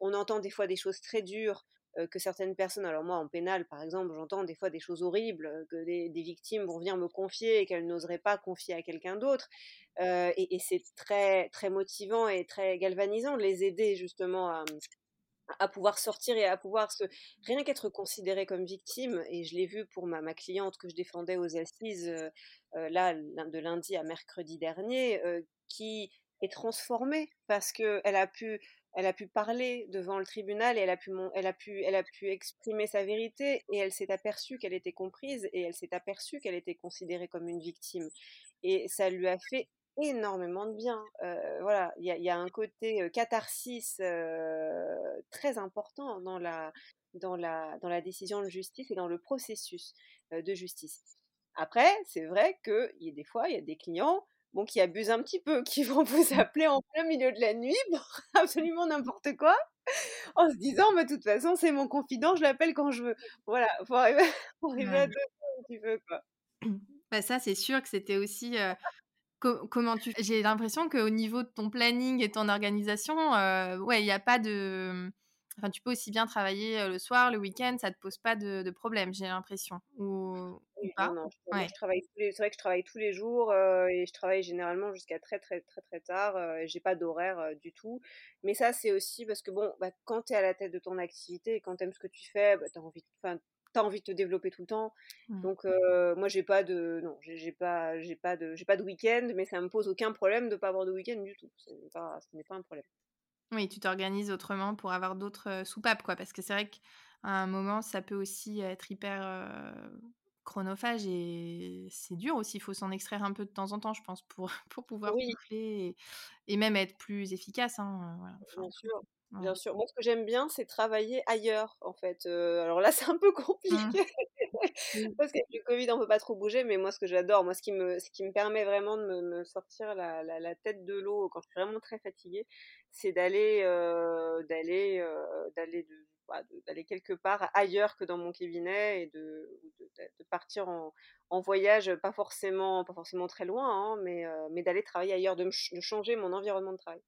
on, entend des fois des choses très dures que certaines personnes, alors moi en pénal par exemple, j'entends des fois des choses horribles que des, victimes vont venir me confier et qu'elles n'oseraient pas confier à quelqu'un d'autre, et, et c'est très très motivant et très galvanisant de les aider justement à à pouvoir sortir et à pouvoir se rien qu'être considérée comme victime et je l'ai vu pour ma, ma, cliente que je défendais aux assises euh, euh, là de lundi à mercredi dernier euh, qui est transformée parce que elle a pu elle a pu parler devant le tribunal et elle a pu elle a pu elle a pu exprimer sa vérité et elle s'est aperçue qu'elle était comprise et elle s'est aperçue qu'elle était considérée comme une victime. Et ça lui a fait énormément de bien. voilà, il y a, un côté catharsis très important dans la, dans, la, dans la décision de justice et dans le processus de justice. Après, c'est vrai que y a des fois, il y a des clients bon, qui abusent un petit peu, *laughs* qui vont vous appeler en plein milieu de la nuit pour absolument n'importe quoi, en se disant, mais de toute façon, c'est mon confident, je l'appelle quand je veux. Voilà, faut arriver, *laughs* faut arriver à deux un petit peu, quoi. Bah ça, c'est sûr que c'était aussi comment tu J'ai l'impression qu'au niveau de ton planning et ton organisation, euh, ouais, il n'y a pas de. Enfin, tu peux aussi bien travailler le soir, le week-end, ça te pose pas de, de problème, j'ai l'impression. Ou, pas? non, je, travaille c'est vrai que je travaille tous les jours et je travaille généralement jusqu'à très très très très tard. Euh, j'ai pas d'horaire du tout. Mais ça, c'est aussi parce que bon, bah, quand tu es à la tête de ton activité et quand tu aimes ce que tu fais, bah, tu as envie, t'as envie de te développer tout le temps. Mmh. Donc moi j'ai pas de non, j'ai pas j'ai pas de j'ai pas de week-end, mais ça me pose aucun problème de pas avoir de week-end du tout. ce n'est pas un problème. Oui, tu t'organises autrement pour avoir d'autres soupapes quoi, parce que c'est vrai que à un moment, ça peut aussi être hyper, chronophage et c'est dur aussi. Il faut s'en extraire un peu de temps en temps, je pense, pour *laughs* pour pouvoir Oui. et et même être plus efficace, hein, voilà, enfin, Bien sûr. Bien sûr. Moi, ce que j'aime bien, c'est travailler ailleurs, en fait, alors là, *laughs* c'est un peu Mmh. compliqué Oui. parce qu'avec le covid, on peut pas trop bouger, mais moi, ce que j'adore, moi, ce qui me ce qui me permet vraiment de me me sortir la la la tête de l'eau quand je suis vraiment très fatiguée, c'est d'aller, d'aller, d'aller de bah, de d'aller quelque part ailleurs que dans mon cabinet et de de de partir en en voyage, pas forcément pas forcément très loin, hein, mais mais d'aller travailler ailleurs, de me ch de changer mon environnement de travail.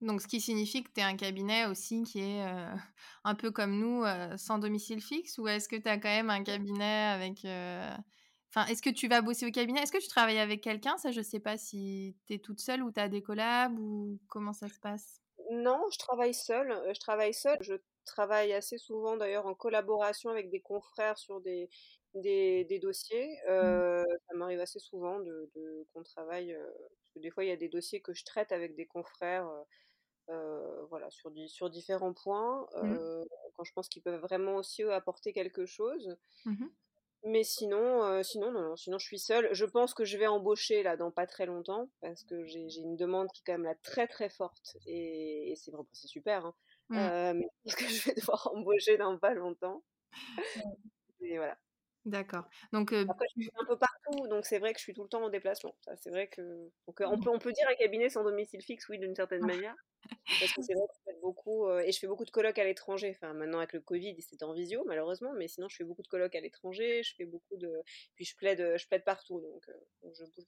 Donc ce qui signifie que tu es un cabinet aussi qui est, heu, *laughs* un peu comme nous, heu, sans domicile fixe? Ou est-ce que tu as quand même un cabinet avec, heu enfin, est-ce que tu vas bosser au cabinet? Est-ce que tu travailles avec quelqu'un? Ça, je sais pas si tu es toute seule ou tu as des collabs ou comment ça se passe? Non, je travaille seule, je travaille seule. Je travaille assez souvent d'ailleurs en collaboration avec des confrères sur des des des dossiers. Mmh. Ça m'arrive assez souvent de de qu'on travaille, parce que des fois il y a des dossiers que je traite avec des confrères, heu, voilà sur sur différents points, Mmh. heu, quand je pense qu'ils peuvent vraiment aussi eux apporter quelque chose. Mmh mh. Mais sinon, heu, sinon non, non, sinon je suis seule. Je pense que je vais embaucher là dans pas très longtemps parce que j'ai une demande qui est quand même là très, très forte et et c'est bon, c'est super, hein, Mmh. mais je pense que je vais devoir *laughs* embaucher dans pas longtemps et voilà. D'accord. Donc, Après je suis un peu partout, donc c'est vrai que je suis tout le temps en déplacement. C'est vrai que donc, on Mmh. peut on peut dire un cabinet sans domicile fixe, oui, d'une certaine manière. Parce que *laughs* c'est vrai que je fais beaucoup, et je fais beaucoup de colloques à l'étranger. Enfin maintenant avec le covid, c'était en visio malheureusement, mais sinon je fais beaucoup de colloques à l'étranger, je fais beaucoup de puis je plaide, je plaide partout donc, je bouge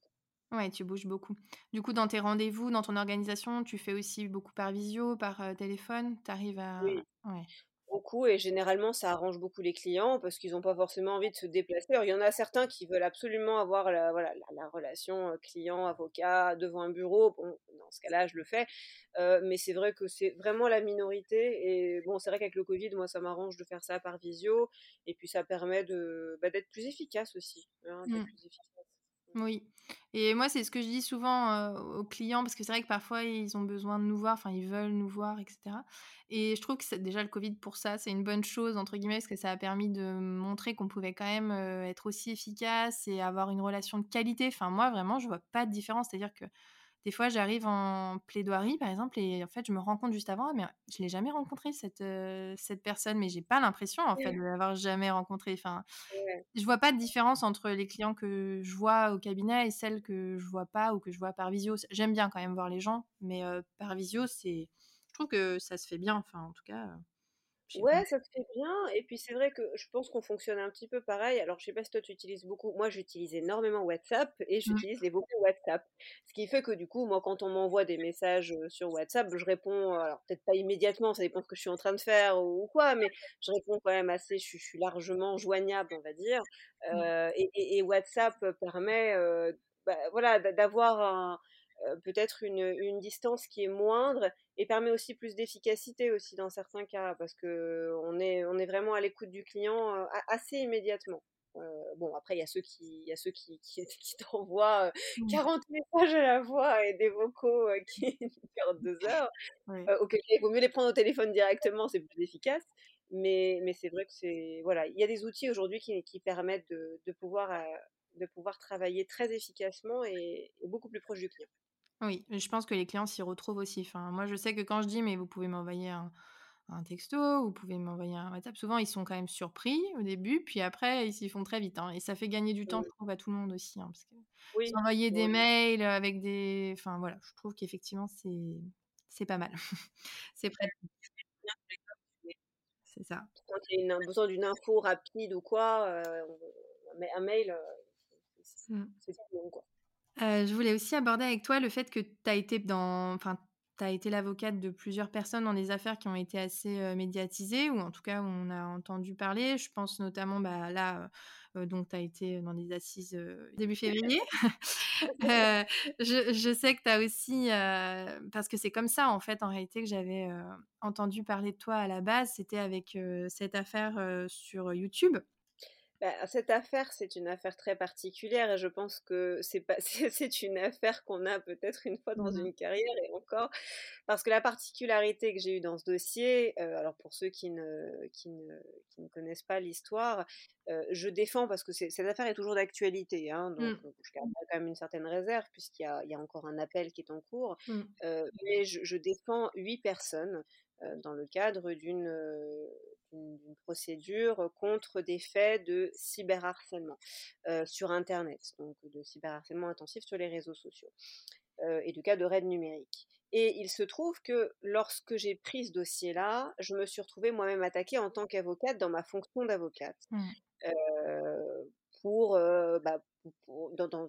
ouais, tu bouges beaucoup. Du coup, dans tes rendez-vous, dans ton organisation, tu fais aussi beaucoup par visio, par, téléphone? Tu arrives à oui. ouais. Beaucoup et généralement ça arrange beaucoup les clients parce qu'ils ont pas forcément envie de se déplacer. Alors il y en a certains qui veulent absolument avoir la voilà, la la relation, client-avocat devant un bureau. Bon, dans ce cas-là, je le fais, mais c'est vrai que c'est vraiment la minorité et bon, c'est vrai qu'avec le covid, moi, ça m'arrange de faire ça par visio et puis ça permet de, bah, d'être plus efficace aussi, hein, d'être Mmh. plus efficace. Oui. Et moi, c'est ce que je dis souvent, aux clients parce que c'est vrai que parfois ils ont besoin de nous voir, enfin ils veulent nous voir et cetera. Et je trouve que c'est déjà le covid pour ça, c'est une «bonne chose» entre guillemets parce que ça a permis de montrer qu'on pouvait quand même, être aussi efficace et avoir une relation de qualité. Enfin moi vraiment je vois pas de différence, c'est-à-dire que des fois j'arrive en plaidoirie par exemple et en fait je me rends compte juste avant: «Ah mais je l'ai jamais rencontrée cette, cette personne» mais j'ai pas l'impression en fait de l'avoir jamais rencontrée. Enfin Ouais. je vois pas de différence entre les clients que je vois au cabinet et celles que je vois pas ou que je vois par visio. J'aime bien quand même voir les gens, mais par visio, c'est je trouve que ça se fait bien, enfin en tout cas, heu, je sais pas. Ouais, ça se fait bien et puis c'est vrai que je pense qu'on fonctionne un petit peu pareil. Alors je sais pas si toi tu utilises beaucoup, moi j'utilise énormément WhatsApp et Mmh, j'utilise les vocaux WhatsApp. Ce qui fait que du coup, moi quand on m'envoie des messages, sur WhatsApp, je réponds, alors peut-être pas immédiatement, ça dépend de ce que je suis en train de faire ou ou quoi, mais je réponds quand même assez je suis je suis largement joignable, on va dire. mmh, et et et WhatsApp permet, bah, voilà, d'a d'avoir un, peut-être une, une distance qui est moindre et permet aussi plus d'efficacité aussi dans certains cas parce que on est on est vraiment à l'écoute du client, assez immédiatement. Bon après il y a ceux qui il y a ceux qui *laughs* qui qui t'envoient, heu, mmh. 40 messages à la fois et des vocaux, heu, qui *laughs* durent 2 heures, Ouais. il vaut mieux les prendre au téléphone directement, c'est plus efficace. Mais mais c'est vrai que c'est voilà, il y a des outils aujourd'hui qui qui permettent de de pouvoir, de pouvoir travailler très efficacement et et beaucoup plus proche du client. Oui, je pense que les clients s'y retrouvent aussi. Enfin, moi je sais que quand je dis: «Mais vous pouvez m'envoyer un un texto, vous pouvez m'envoyer un WhatsApp», souvent ils sont quand même surpris au début, puis après ils s'y font très vite, hein et ça fait gagner du temps, je trouve, à tout le monde aussi, hein, parce que Oui, s'envoyer des mails, avec des enfin voilà, je trouve qu'effectivement c'est c'est pas mal. *laughs* C'est pratique, c'est ça. Quand il y a besoin d'une info rapide ou quoi, on un ma un mail, heu, c'est Mmh. c'est tout bon, quoi. Heu, je voulais aussi aborder avec toi le fait que tu as été dans enfin, tu été l'avocate de plusieurs personnes dans des affaires qui ont été assez, médiatisées ou en tout cas où on a entendu parler. Je pense notamment, bah, là, donc tu as été dans des assises, début février. *laughs* Heu, je sais que tu as aussi, parce que c'est comme ça, en fait, en réalité, que j'avais, entendu parler de toi à la base. C'était avec, cette affaire, sur YouTube. Bah, cette affaire, c'est une affaire très particulière et je pense que c'est pas, *laughs* c'est une affaire qu'on a peut-être une fois dans mmh une carrière et encore, parce que la particularité que j'ai eue dans ce dossier, euh, alors pour ceux qui ne, qui ne, qui ne connaissent pas l'histoire, euh, je défends parce que cette affaire est toujours d'actualité, hein, donc mmh. je garde quand même une certaine réserve puisqu'il y a, il y a encore un appel qui est en cours, mmh. euh, mais je, je, défends huit personnes dans le cadre d'une d'une procédure contre des faits de cyberharcèlement sur Internet, donc de cyberharcèlement intensif sur les réseaux sociaux, et du cas de raid numérique. Et il se trouve que lorsque j'ai pris ce dossier-là, je me suis retrouvée moi-même attaquée en tant qu'avocate dans ma fonction d'avocate. Mmh. Euh, pour, bah,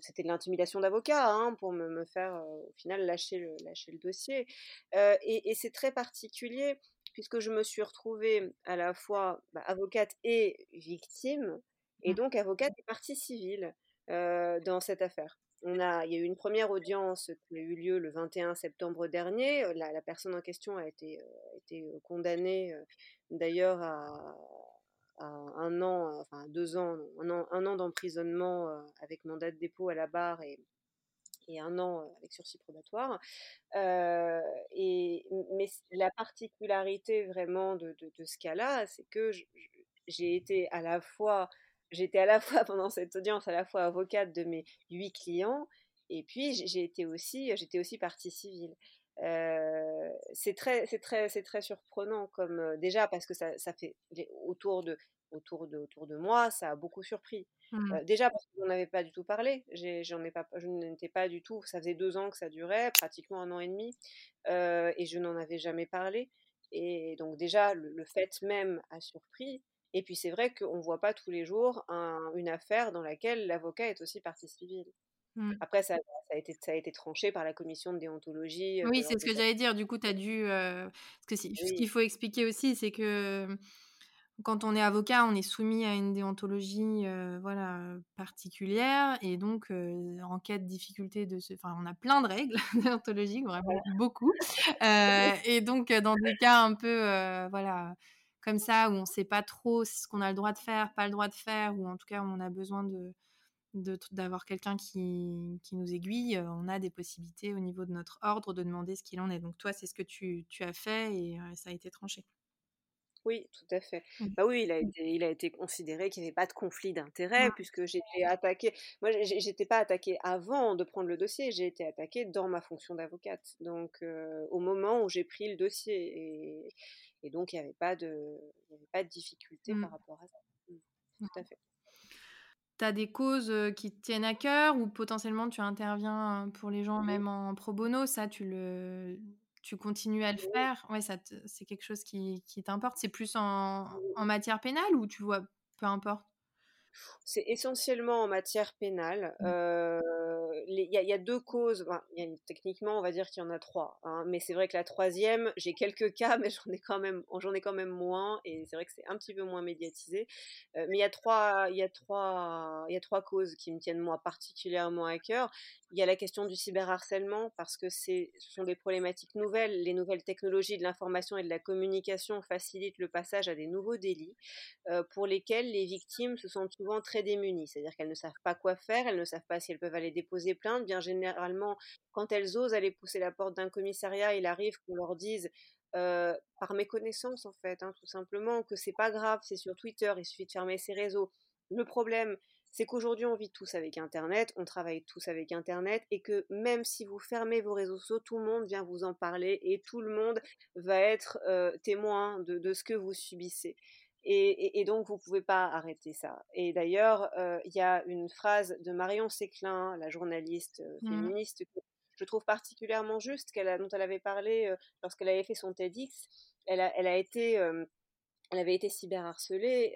c'était de l'intimidation d'avocat hein, pour me, me faire au final lâcher le, lâcher le dossier. et, et c'est très particulier puisque je me suis retrouvée à la fois bah, avocate et victime, et mmh. donc avocate et partie civile dans cette affaire. On a, il y a eu une première audience qui a eu lieu le 21 septembre dernier. La, personne en question a été, été condamnée d'ailleurs à, un an, enfin deux ans, un an, un an d'emprisonnement avec mandat de dépôt à la barre et, et un an avec sursis probatoire. et, mais la particularité vraiment de, ce cas-là, c'est que j'ai été à la fois, j'étais à la fois *laughs* pendant cette audience à la fois avocate de mes huit clients, et puis j'ai été aussi, j'étais aussi partie civile. c'est très, très, très surprenant comme déjà parce que ça fait autour de, autour de, autour de moi, ça a beaucoup surpris. Mmh. déjà parce qu'on n'avait pas du tout parlé, j'en ai, pas, je n'étais pas du tout, ça faisait deux ans que ça durait, pratiquement un an et demi, et je n'en avais jamais parlé. Et donc déjà, le, fait même a surpris. Et puis c'est vrai qu'on ne voit pas tous les jours une affaire dans laquelle l'avocat est aussi partie civile. Mmh. Après, ça, a été, ça a été tranché par la commission de déontologie. Oui, c'est ce que j'allais dire. Du coup, tu as dû. parce que ce qu'il faut expliquer aussi, c'est que quand on est avocat, on est soumis à une déontologie voilà, particulière et donc en cas de difficulté de ce... Enfin, on a plein de règles *laughs* déontologiques, vraiment beaucoup. *laughs* et donc, dans des cas un peu voilà, comme ça, où on ne sait pas trop ce qu'on a le droit de faire, pas le droit de faire, ou en tout cas, on a besoin de d'avoir quelqu'un qui, qui, nous aiguille, on a des possibilités au niveau de notre ordre de demander ce qu'il en est. Donc toi, c'est ce que tu, tu as fait et ça a été tranché. Oui, tout à fait. Mmh. Bah oui, il a mmh. été, il a été considéré qu'il n'y avait pas de conflit d'intérêt puisque j'étais attaquée. Moi, j'étais pas attaquée avant de prendre le dossier, j'ai été attaquée dans ma fonction d'avocate. Donc, au moment où j'ai pris le dossier, et, donc il n'y avait pas de, pas de difficulté par mmh. rapport à ça. Tout à fait. Tu as des causes qui te tiennent à cœur ou potentiellement tu interviens pour les gens même en pro bono, ça tu le tu continues à le faire, ouais, ça c'est quelque chose qui, qui t'importe. C'est plus en, en, matière pénale ou tu vois, peu importe? C'est essentiellement en matière pénale. Mmh. Euh, il y, a deux causes. techniquement, on va dire qu'il y en a trois. Hein, mais c'est vrai que la troisième, j'ai quelques cas, *laughs* mais j'en ai quand même, j'en ai quand même moins. Et c'est vrai que c'est un petit peu moins médiatisé. Euh, mais il y a trois, il y a trois, il y a trois causes qui me tiennent moi particulièrement à cœur. Il y a la question du cyberharcèlement parce que ce sont des problématiques nouvelles. Les nouvelles technologies de l'information et de la communication facilitent le passage à des nouveaux délits euh, pour lesquels les victimes se sentent souvent très démunies. C'est-à-dire qu'elles ne savent pas quoi faire, elles ne savent pas si elles peuvent aller déposer plaintes, bien généralement, quand elles osent aller pousser la porte d'un commissariat, il arrive qu'on leur dise par méconnaissance en fait, hein, tout simplement, que c'est pas grave, c'est sur Twitter, il suffit de fermer ses réseaux. Le problème, c'est qu'aujourd'hui on vit tous avec Internet, on travaille tous avec Internet, et que même si vous fermez vos réseaux sociaux, tout le monde vient vous en parler et tout le monde va être témoin de, de, ce que vous subissez. Et, donc, vous ne pouvez pas arrêter ça. Et d'ailleurs, il y a une phrase de Marion Séclin, la journaliste mmh. féministe, que je trouve particulièrement juste, qu'elle dont elle avait parlé lorsqu'elle avait fait son TEDx. Elle, a, elle, a été, elle avait été cyberharcelée,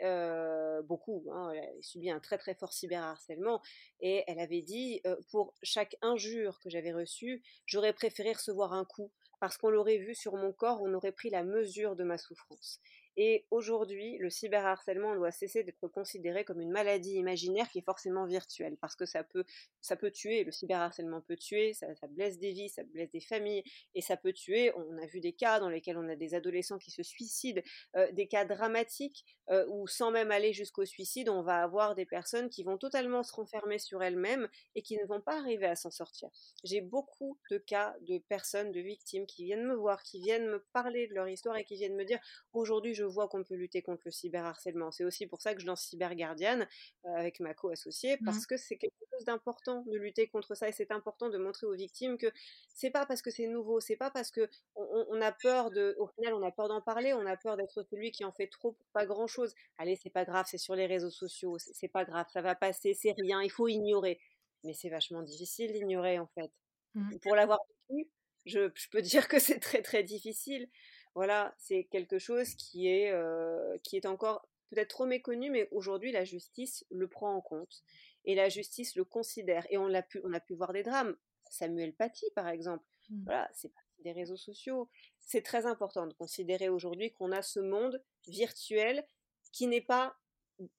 beaucoup. Hein, elle a subi un très très fort cyberharcèlement. Et elle avait dit, pour chaque injure que j'avais reçue, j'aurais préféré recevoir un coup parce qu'on l'aurait vu sur mon corps, on aurait pris la mesure de ma souffrance. Et aujourd'hui, le cyberharcèlement doit cesser d'être considéré comme une maladie imaginaire qui est forcément virtuelle, parce que ça peut, ça peut tuer, le cyberharcèlement peut tuer, ça, blesse des vies, ça blesse des familles, et ça peut tuer. On a vu des cas dans lesquels on a des adolescents qui se suicident, euh, des cas dramatiques euh, où sans même aller jusqu'au suicide, on va avoir des personnes qui vont totalement se renfermer sur elles-mêmes et qui ne vont pas arriver à s'en sortir. J'ai beaucoup de cas de personnes, de victimes qui viennent me voir, qui viennent me parler de leur histoire et qui viennent me dire aujourd'hui je vois qu'on peut lutter contre le cyberharcèlement. C'est aussi pour ça que je lance Cybergardienne euh, avec ma co-associée, mmh. parce que c'est quelque chose d'important de lutter contre ça et c'est important de montrer aux victimes que c'est pas parce que c'est nouveau, c'est pas parce que on, a peur de, au final on a peur d'en parler, on a peur d'être celui qui en fait trop pour pas grand chose. Allez, c'est pas grave, c'est sur les réseaux sociaux, c'est pas grave, ça va passer, c'est rien, il faut ignorer. Mais c'est vachement difficile d'ignorer en fait. Mmh. Pour l'avoir vécu, je, je, peux dire que c'est très très difficile voilà, c'est quelque chose qui est, euh, qui est encore peut-être trop méconnu, mais aujourd'hui la justice le prend en compte et la justice le considère. Et on a pu, on a pu voir des drames. Samuel Paty, par exemple. Mmh. Voilà, c'est des réseaux sociaux. C'est très important de considérer aujourd'hui qu'on a ce monde virtuel qui n'est pas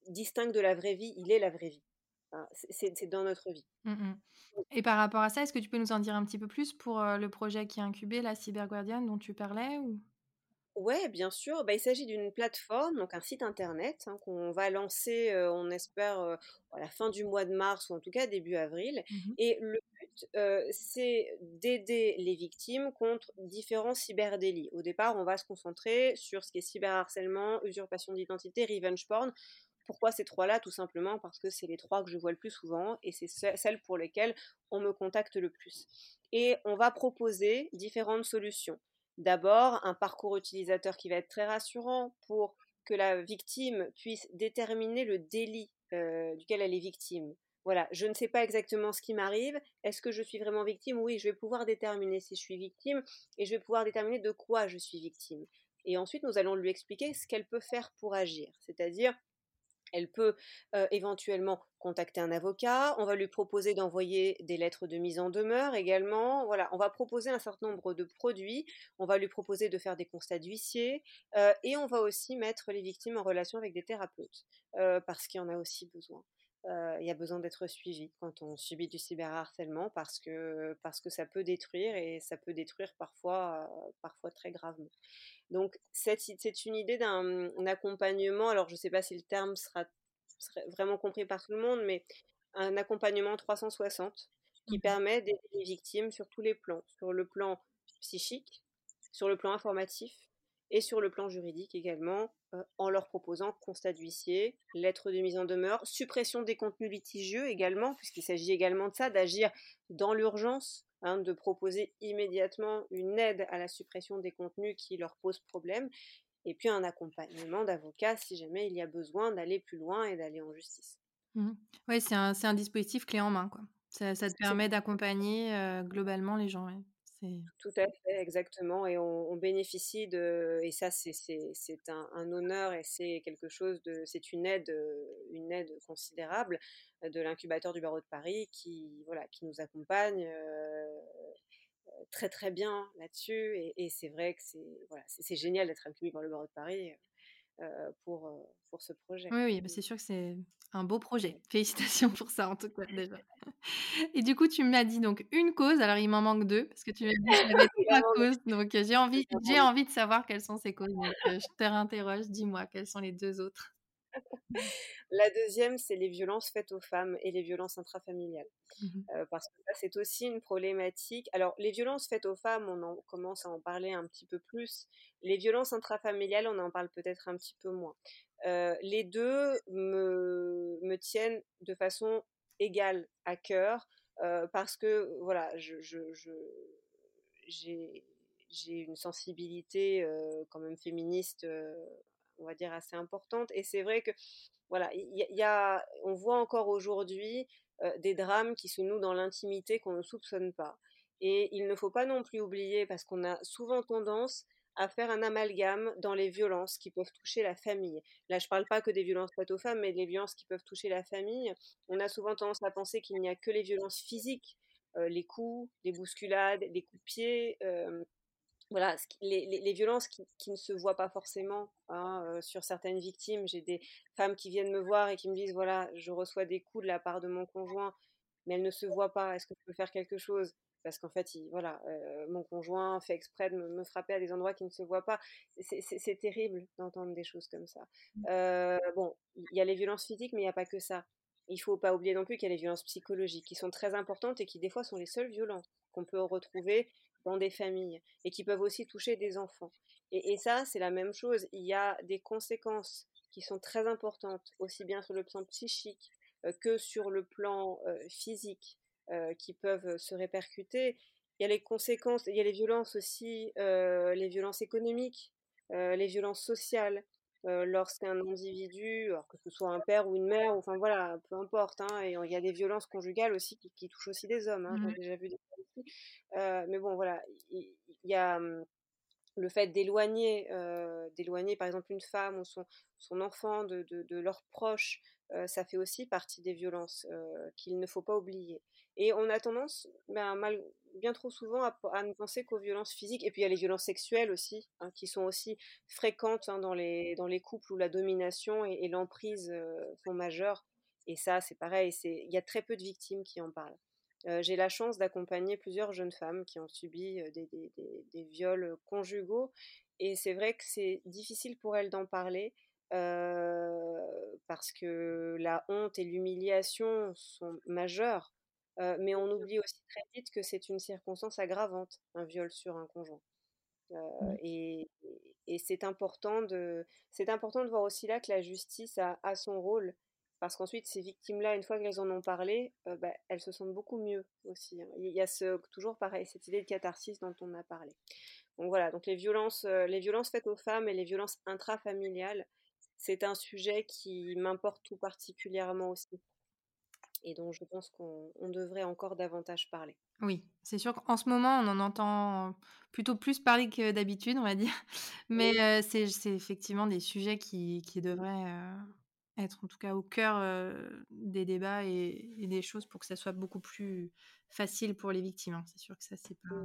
distinct de la vraie vie. Il est la vraie vie. c'est dans notre vie. Mmh et par rapport à ça, est-ce que tu peux nous en dire un petit peu plus pour euh, le projet qui est incubé, la Cyberguardian, dont tu parlais ou... Ouais, bien sûr. Bah, il s'agit d'une plateforme, donc un site internet hein, qu'on va lancer, on espère, à la fin du mois de mars ou en tout cas début avril. Mmh Et le but, c'est d'aider les victimes contre différents cyberdélits. Au départ, on va se concentrer sur ce qui est cyberharcèlement, usurpation d'identité, revenge porn. Pourquoi ces trois-là? Tout simplement parce que c'est les trois que je vois le plus souvent et c'est celles pour lesquelles on me contacte le plus. Et on va proposer différentes solutions. D'abord, un parcours utilisateur qui va être très rassurant pour que la victime puisse déterminer le délit euh, duquel elle est victime. Voilà, je ne sais pas exactement ce qui m'arrive. Est-ce que je suis vraiment victime? Oui, je vais pouvoir déterminer si je suis victime et je vais pouvoir déterminer de quoi je suis victime. Et ensuite, nous allons lui expliquer ce qu'elle peut faire pour agir. C'est-à-dire, elle peut éventuellement contacter un avocat, on va lui proposer d'envoyer des lettres de mise en demeure également. Voilà, on va proposer un certain nombre de produits, on va lui proposer de faire des constats d'huissier et on va aussi mettre les victimes en relation avec des thérapeutes parce qu'il y en a aussi besoin. il y a besoin d'être suivi quand on subit du cyberharcèlement parce que, parce que ça peut détruire et ça peut détruire parfois, parfois très gravement. Donc c'est une idée d'un accompagnement, alors je ne sais pas si le terme sera, vraiment compris par tout le monde, mais un accompagnement 360 qui mmh permet d'aider les victimes sur tous les plans, sur le plan psychique, sur le plan informatif et sur le plan juridique également, euh, en leur proposant constat d'huissier, lettre de mise en demeure, suppression des contenus litigieux également, puisqu'il s'agit également de ça, d'agir dans l'urgence Hein, de proposer immédiatement une aide à la suppression des contenus qui leur posent problème, et puis un accompagnement d'avocat si jamais il y a besoin d'aller plus loin et d'aller en justice. Mmh. Oui, c'est un, un, dispositif clé en main. Quoi. Ça, ça te permet d'accompagner euh, globalement les gens. Tout à fait, exactement. Et on, bénéficie de, et ça c'est un, un, honneur et c'est quelque chose de, c'est une aide, une aide considérable de l'incubateur du barreau de Paris qui, voilà, qui nous accompagne euh, très très bien là-dessus. Et, et c'est vrai que c'est voilà, génial d'être incubé par le barreau de Paris. Euh, pour, euh, pour ce projet. Oui, oui bah, c'est sûr que c'est un beau projet. Félicitations pour ça, en tout cas, *laughs* déjà. Et du coup, tu m'as dit donc une cause, alors il m'en manque deux, parce que tu m'as dit qu'il y avait trois causes. Donc j'ai envie, j'ai envie de savoir quelles sont ces causes. Donc je te *laughs* réinterroge, dis-moi, quelles sont les deux autres? La deuxième, c'est les violences faites aux femmes et les violences intrafamiliales. Mmh euh, parce que ça, c'est aussi une problématique. Alors, les violences faites aux femmes, on en commence à en parler un petit peu plus. Les violences intrafamiliales, on en parle peut-être un petit peu moins. Euh, les deux me, me, tiennent de façon égale à cœur euh, parce que, voilà, je, je, j'ai j'ai une sensibilité quand même féministe on va dire, assez importante. Et c'est vrai que, voilà, il y, a, on voit encore aujourd'hui des drames qui se nouent dans l'intimité qu'on ne soupçonne pas. Et il ne faut pas non plus oublier, parce qu'on a souvent tendance à faire un amalgame dans les violences qui peuvent toucher la famille. Là, je ne parle pas que des violences faites aux femmes, mais des violences qui peuvent toucher la famille. On a souvent tendance à penser qu'il n'y a que les violences physiques, les coups, les bousculades, les coups de pied, voilà, les, violences qui, ne se voient pas forcément hein, sur certaines victimes. J'ai des femmes qui viennent me voir et qui me disent voilà, je reçois des coups de la part de mon conjoint, mais elles ne se voient pas. Est-ce que je peux faire quelque chose? Parce qu'en fait, voilà, mon conjoint fait exprès de me, frapper à des endroits qui ne se voient pas. C'est terrible d'entendre des choses comme ça. Mmh. bon, il y a les violences physiques, mais il n'y a pas que ça. Il faut pas oublier non plus qu'il y a les violences psychologiques qui sont très importantes et qui des fois sont les seules violences qu'on peut retrouver dans des familles et qui peuvent aussi toucher des enfants. Et, ça, c'est la même chose. Il y a des conséquences qui sont très importantes, aussi bien sur le plan psychique euh, que sur le plan euh, physique, euh, qui peuvent se répercuter. Il y a les conséquences, il y a les violences aussi, les violences économiques, les violences sociales, lorsqu'un individu, alors que ce soit un père ou une mère, enfin voilà, peu importe, hein, et il y a des violences conjugales aussi qui, touchent aussi des hommes, hein, j'ai mmh déjà vu des aussi. mais bon, voilà, il y, a mmh, le fait d'éloigner, d'éloigner par exemple une femme ou son, enfant de, leurs proches, ça fait aussi partie des violences qu'il ne faut pas oublier. Et on a tendance, ben, bien trop souvent, à, ne penser qu'aux violences physiques. Et puis il y a les violences sexuelles aussi, hein, qui sont aussi fréquentes hein, dans, les, dans les couples où la domination et, l'emprise sont majeures. Et ça, c'est pareil, il y a très peu de victimes qui en parlent. J'ai la chance d'accompagner plusieurs jeunes femmes qui ont subi des, des, des viols conjugaux. Et c'est vrai que c'est difficile pour elles d'en parler parce que la honte et l'humiliation sont majeures, mais on oublie aussi très vite que c'est une circonstance aggravante, un viol sur un conjoint. Et, c'est important, de, important de voir aussi là que la justice a, son rôle, parce qu'ensuite ces victimes-là, une fois qu'elles en ont parlé, bah, elles se sentent beaucoup mieux aussi. Hein. Il y a ce, toujours pareil, cette idée de catharsis dont on a parlé. Donc voilà, donc les violences, les violences faites aux femmes et les violences intrafamiliales, c'est un sujet qui m'importe tout particulièrement aussi et dont je pense qu'on devrait encore davantage parler. Oui, c'est sûr qu'en ce moment, on en entend plutôt plus parler que d'habitude, on va dire. Mais c'est effectivement des sujets qui, qui devraient être en tout cas au cœur des débats et, des choses pour que ça soit beaucoup plus facile pour les victimes. Hein. C'est sûr que ça, c'est pas...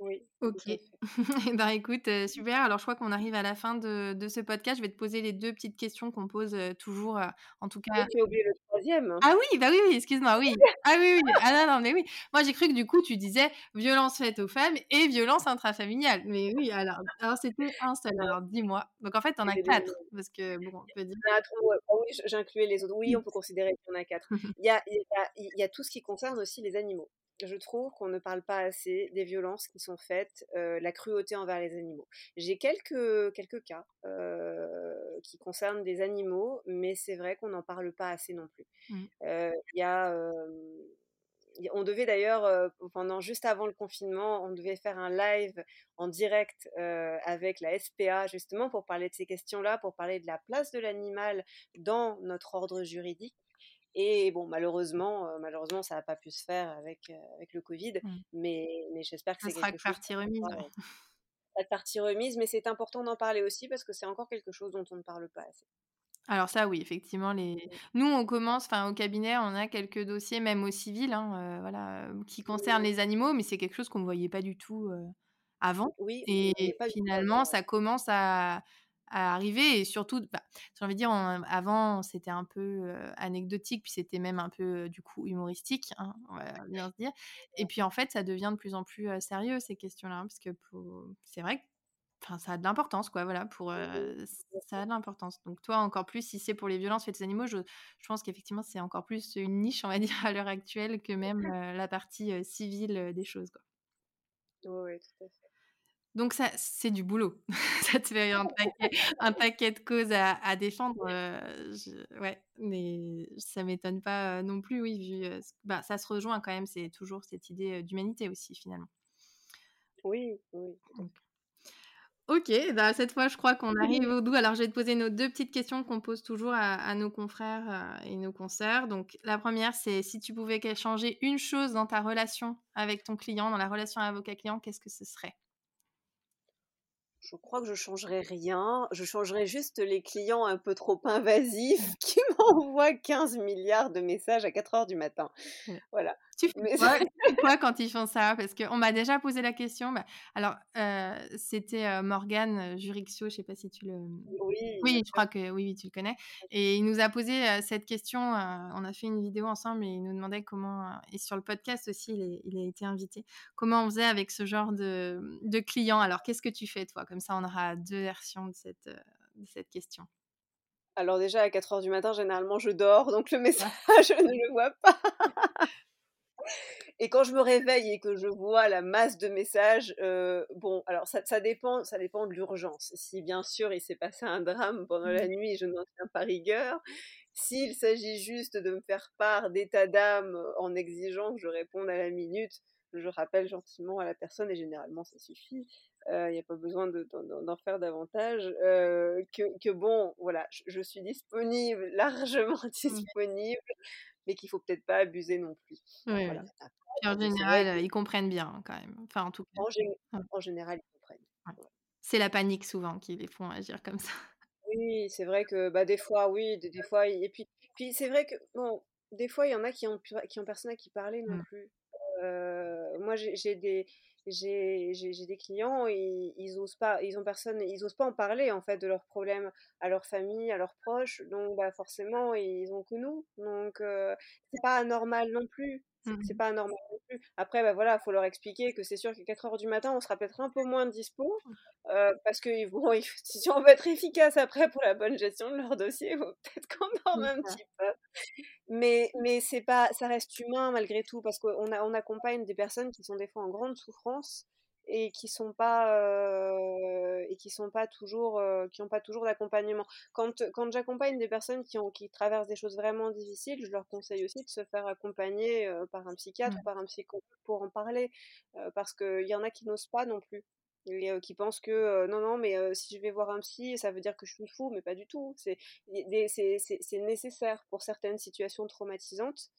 Mmh. Oui. Ok. *laughs* ben écoute, euh, super. Alors je crois qu'on arrive à la fin de, de, ce podcast. Je vais te poser les deux petites questions qu'on pose euh, toujours, euh, en tout cas. tu as oublié le troisième. Ah oui, bah oui, oui, excuse-moi, oui. *laughs* Ah oui, oui. Ah non, non, mais oui. Moi j'ai cru que du coup tu disais violence faite aux femmes et violence intrafamiliale. Mais oui, alors, alors c'était un seul. Alors dis-moi. Donc en fait, tu en as quatre. Parce que bon, on peut dire. Ah, oui, j'incluais les autres. Oui, on peut considérer qu'il y en a quatre. *laughs* Il y a, il y, a, il y a tout ce qui concerne aussi les animaux je trouve qu'on ne parle pas assez des violences qui sont faites, euh, la cruauté envers les animaux. J'ai quelques, quelques cas euh, qui concernent des animaux, mais c'est vrai qu'on n'en parle pas assez non plus. Mmh. Euh, y a on devait d'ailleurs, pendant juste avant le confinement, on devait faire un live en direct avec la SPA, justement pour parler de ces questions-là, pour parler de la place de l'animal dans notre ordre juridique. Et bon, malheureusement, malheureusement, ça n'a pas pu se faire avec, avec le Covid, mmh. mais, mais j'espère que c'est quelque chose. partie remise. Pas de partie remise, mais c'est important d'en parler aussi parce que c'est encore quelque chose dont on ne parle pas assez. Alors ça, oui, effectivement, les... Mmh. nous, on commence, enfin, au cabinet, on a quelques dossiers, même au civil, hein, voilà, qui concernent les animaux, mais c'est quelque chose qu'on ne voyait pas du tout avant. Oui, et finalement, ça commence à, à arriver et surtout, bah, j'ai envie de dire, avant c'était un peu anecdotique, puis c'était même un peu du coup humoristique, hein, on va bien se dire. Et puis en fait, ça devient de plus en plus sérieux ces questions-là, parce que c'est vrai que Enfin, ça a de l'importance, quoi, voilà, pour, ça a de l'importance. Donc toi, encore plus, si c'est pour les violences faites aux animaux, je, je pense qu'effectivement, c'est encore plus une niche, on va *laughs* dire, à l'heure actuelle, que même *laughs* la partie civile des choses, quoi. Oui, tout à fait. Donc ça, c'est du boulot. *laughs* ça te fait un paquet, de causes à, défendre. ouais, mais ça m'étonne pas non plus, oui, vu, bah, ça se rejoint quand même. C'est toujours cette idée d'humanité aussi, finalement. Oui, oui. Ok, bah cette fois, je crois qu'on arrive au bout. Alors, je vais te poser nos deux petites questions qu'on pose toujours à, à nos confrères et nos consoeurs. Donc, la première, c'est si tu pouvais changer une chose dans ta relation avec ton client, dans la relation avocat-client, qu'est-ce que ce serait? Je crois que je changerais rien. Je changerais juste les clients un peu trop invasifs *laughs* qui m'envoient 15 milliards de messages à 4 heures du matin. Voilà. *laughs* Tu fais quoi, quand ils font ça? Parce qu'on m'a déjà posé la question. Bah, alors, euh, c'était euh, Morgane Jurixio, je ne sais pas si tu le. Oui, oui je crois que oui, oui, tu le connais. Et il nous a posé euh, cette question. on a fait une vidéo ensemble et il nous demandait comment. et sur le podcast aussi, il, a été invité. Comment on faisait avec ce genre de, de clients Alors, qu'est-ce que tu fais, toi? Comme ça, on aura deux versions de cette, de cette question. Alors déjà, à 4 heures du matin, généralement, je dors, donc le message, *laughs* je ne le vois pas. Et quand je me réveille et que je vois la masse de messages, euh, bon, alors ça, dépend, ça dépend de l'urgence. Si bien sûr il s'est passé un drame pendant la nuit, je n'en tiens pas rigueur. S'il s'agit juste de me faire part d'état d'âme en exigeant que je réponde à la minute, je rappelle gentiment à la personne et généralement ça suffit. Il n'y a pas besoin d'en faire davantage. que, bon, voilà, je, suis disponible, *laughs* largement *laughs* disponible, mais qu'il faut peut-être pas abuser non plus. Voilà en général, ils comprennent bien hein, quand même. Enfin, en tout cas. En, général, ils comprennent. C'est la panique souvent qui les font agir comme ça. Oui, c'est vrai que bah, des fois, oui, des, fois. Et puis, puis c'est vrai que, bon, des fois, il y en a qui ont, qui ont personne à qui parler non mmh. plus. moi, j'ai des j'ai des clients, ils, ils osent pas, ils ont personne, ils osent pas en parler en fait de leurs problèmes à leur famille, à leurs proches, donc bah forcément ils ont que nous, donc c'est pas anormal non plus. C'est mmh. pas anormal non plus. Après, bah voilà, faut leur expliquer que c'est sûr qu'à 4 heures du matin, on sera peut-être un peu moins dispo, euh, parce que bon, *laughs* si on veut être efficace après pour la bonne gestion de leur dossier, il faut peut-être qu'on dorme un petit peu. Mais, mais c'est pas, ça reste humain malgré tout, parce qu'on on accompagne des personnes qui sont des fois en grande souffrance et qui sont pas euh, et qui sont pas toujours euh, qui ont pas toujours d'accompagnement. Quand, quand j'accompagne des personnes qui ont qui traversent des choses vraiment difficiles, je leur conseille aussi de se faire accompagner euh, par un psychiatre ou par un psychologue pour en parler parce qu'il y en a qui n'osent pas non plus qui pensent que non non mais si je vais voir un psy ça veut dire que je suis fou mais pas du tout. C'est nécessaire pour certaines situations traumatisantes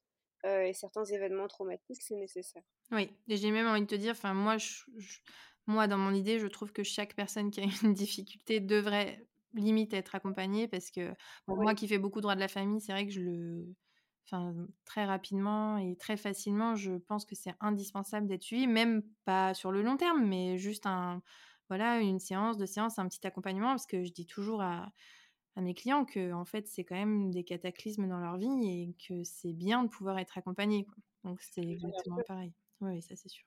et certains événements traumatiques c'est nécessaire. Oui, et j'ai même envie de te dire, enfin moi, moi, dans mon idée, je trouve que chaque personne qui a *laughs* une difficulté devrait limite être accompagnée parce que moi qui fais beaucoup droit de la famille, c'est vrai que je le, enfin très rapidement et très facilement, je pense que c'est indispensable d'être suivi, même pas sur le long terme, mais juste un, voilà, une séance, deux séances, un petit accompagnement, parce que je dis toujours à, à mes clients que en fait c'est quand même des cataclysmes dans leur vie et que c'est bien de pouvoir être accompagné. Donc c'est exactement pareil. Oui, ça c'est sûr.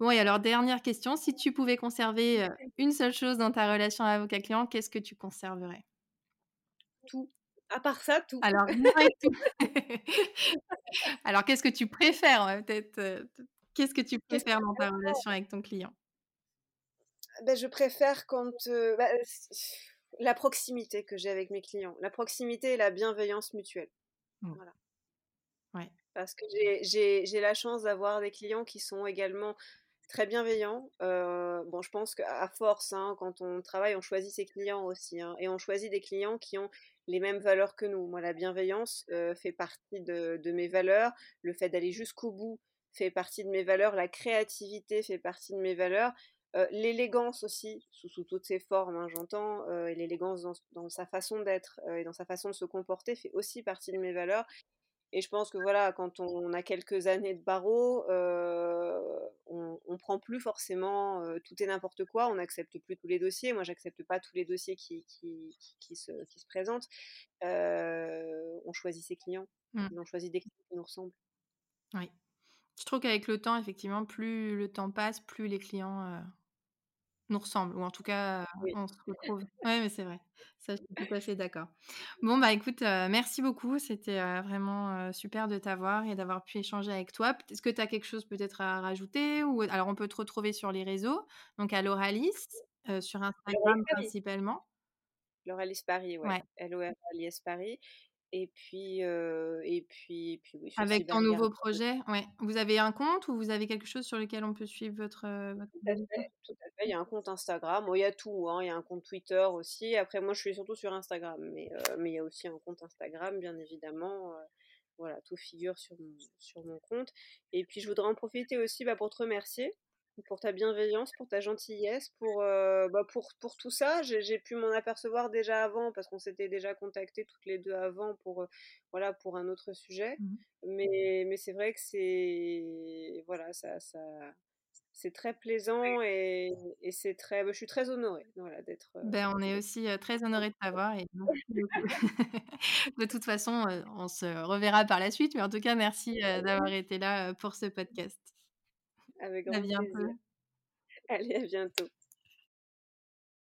Bon, et alors dernière question, si tu pouvais conserver *laughs* une seule chose dans ta relation avocat-client, qu'est-ce que tu conserverais? Tout. À part ça, tout. Alors, *laughs* alors qu'est-ce que tu préfères peut-être Qu'est-ce que tu préfères dans ta relation avec ton client? Ben, Je préfère quand bah, la proximité que j'ai avec mes clients, la proximité et la bienveillance mutuelle. Mmh. Voilà. Ouais. Parce que j'ai la chance d'avoir des clients qui sont également très bienveillants. Euh, bon, je pense qu'à force, hein, quand on travaille, on choisit ses clients aussi. Hein, et on choisit des clients qui ont les mêmes valeurs que nous. Moi, la bienveillance euh, fait partie de, mes valeurs. Le fait d'aller jusqu'au bout fait partie de mes valeurs. La créativité fait partie de mes valeurs. Euh, l'élégance aussi, sous, toutes ses formes, hein, j'entends, et l'élégance dans, dans, sa façon d'être et dans sa façon de se comporter fait aussi partie de mes valeurs. Et je pense que voilà, quand on a quelques années de barreau, euh, on, on prend plus forcément euh, tout et n'importe quoi, on n'accepte plus tous les dossiers. Moi, j'accepte pas tous les dossiers qui, qui, qui, se, qui se, présentent. Euh, on choisit ses clients, mmh. on choisit des clients qui nous ressemblent. Oui. Je trouve qu'avec le temps, effectivement, plus le temps passe, plus les clients nous ressemble, ou en tout cas, on se *laughs* retrouve. Oui, mais c'est vrai. Ça, je suis tout à fait d'accord. Bon, bah écoute, merci beaucoup. C'était vraiment super de t'avoir et d'avoir pu échanger avec toi. Est-ce que tu as quelque chose peut-être à rajouter ou... Alors, on peut te retrouver sur les réseaux, donc à Loralis, sur Instagram principalement. Loralis Paris, ouais. ouais. l o r a s Paris. Et puis, et puis, et puis oui. Avec ton nouveau projet, ouais. Vous avez un compte ou vous avez quelque chose sur lequel on peut suivre votre. votre... Tout, à fait, tout à fait. Il y a un compte Instagram. il y a tout. Hein. Il y a un compte Twitter aussi. Après, moi, je suis surtout sur Instagram. Mais, mais il y a aussi un compte Instagram, bien évidemment. voilà, tout figure sur mon, sur mon compte. Et puis, je voudrais en profiter aussi bah, pour te remercier pour ta bienveillance, pour ta gentillesse, pour, bah, pour, pour tout ça. J'ai pu m'en apercevoir déjà avant parce qu'on s'était déjà contacté toutes les deux avant pour, voilà, pour un autre sujet. Mmh mais, mais c'est vrai que c'est voilà, ça, ça, c'est très plaisant et, et c'est très. Bah, je suis très honorée voilà, d'être. Ben, on est aussi très honorés de t'avoir. Et... *laughs* *laughs* de toute façon, on se reverra par la suite. Mais en tout cas, merci d'avoir été là pour ce podcast. Avec grand à bientôt. Allez, à bientôt.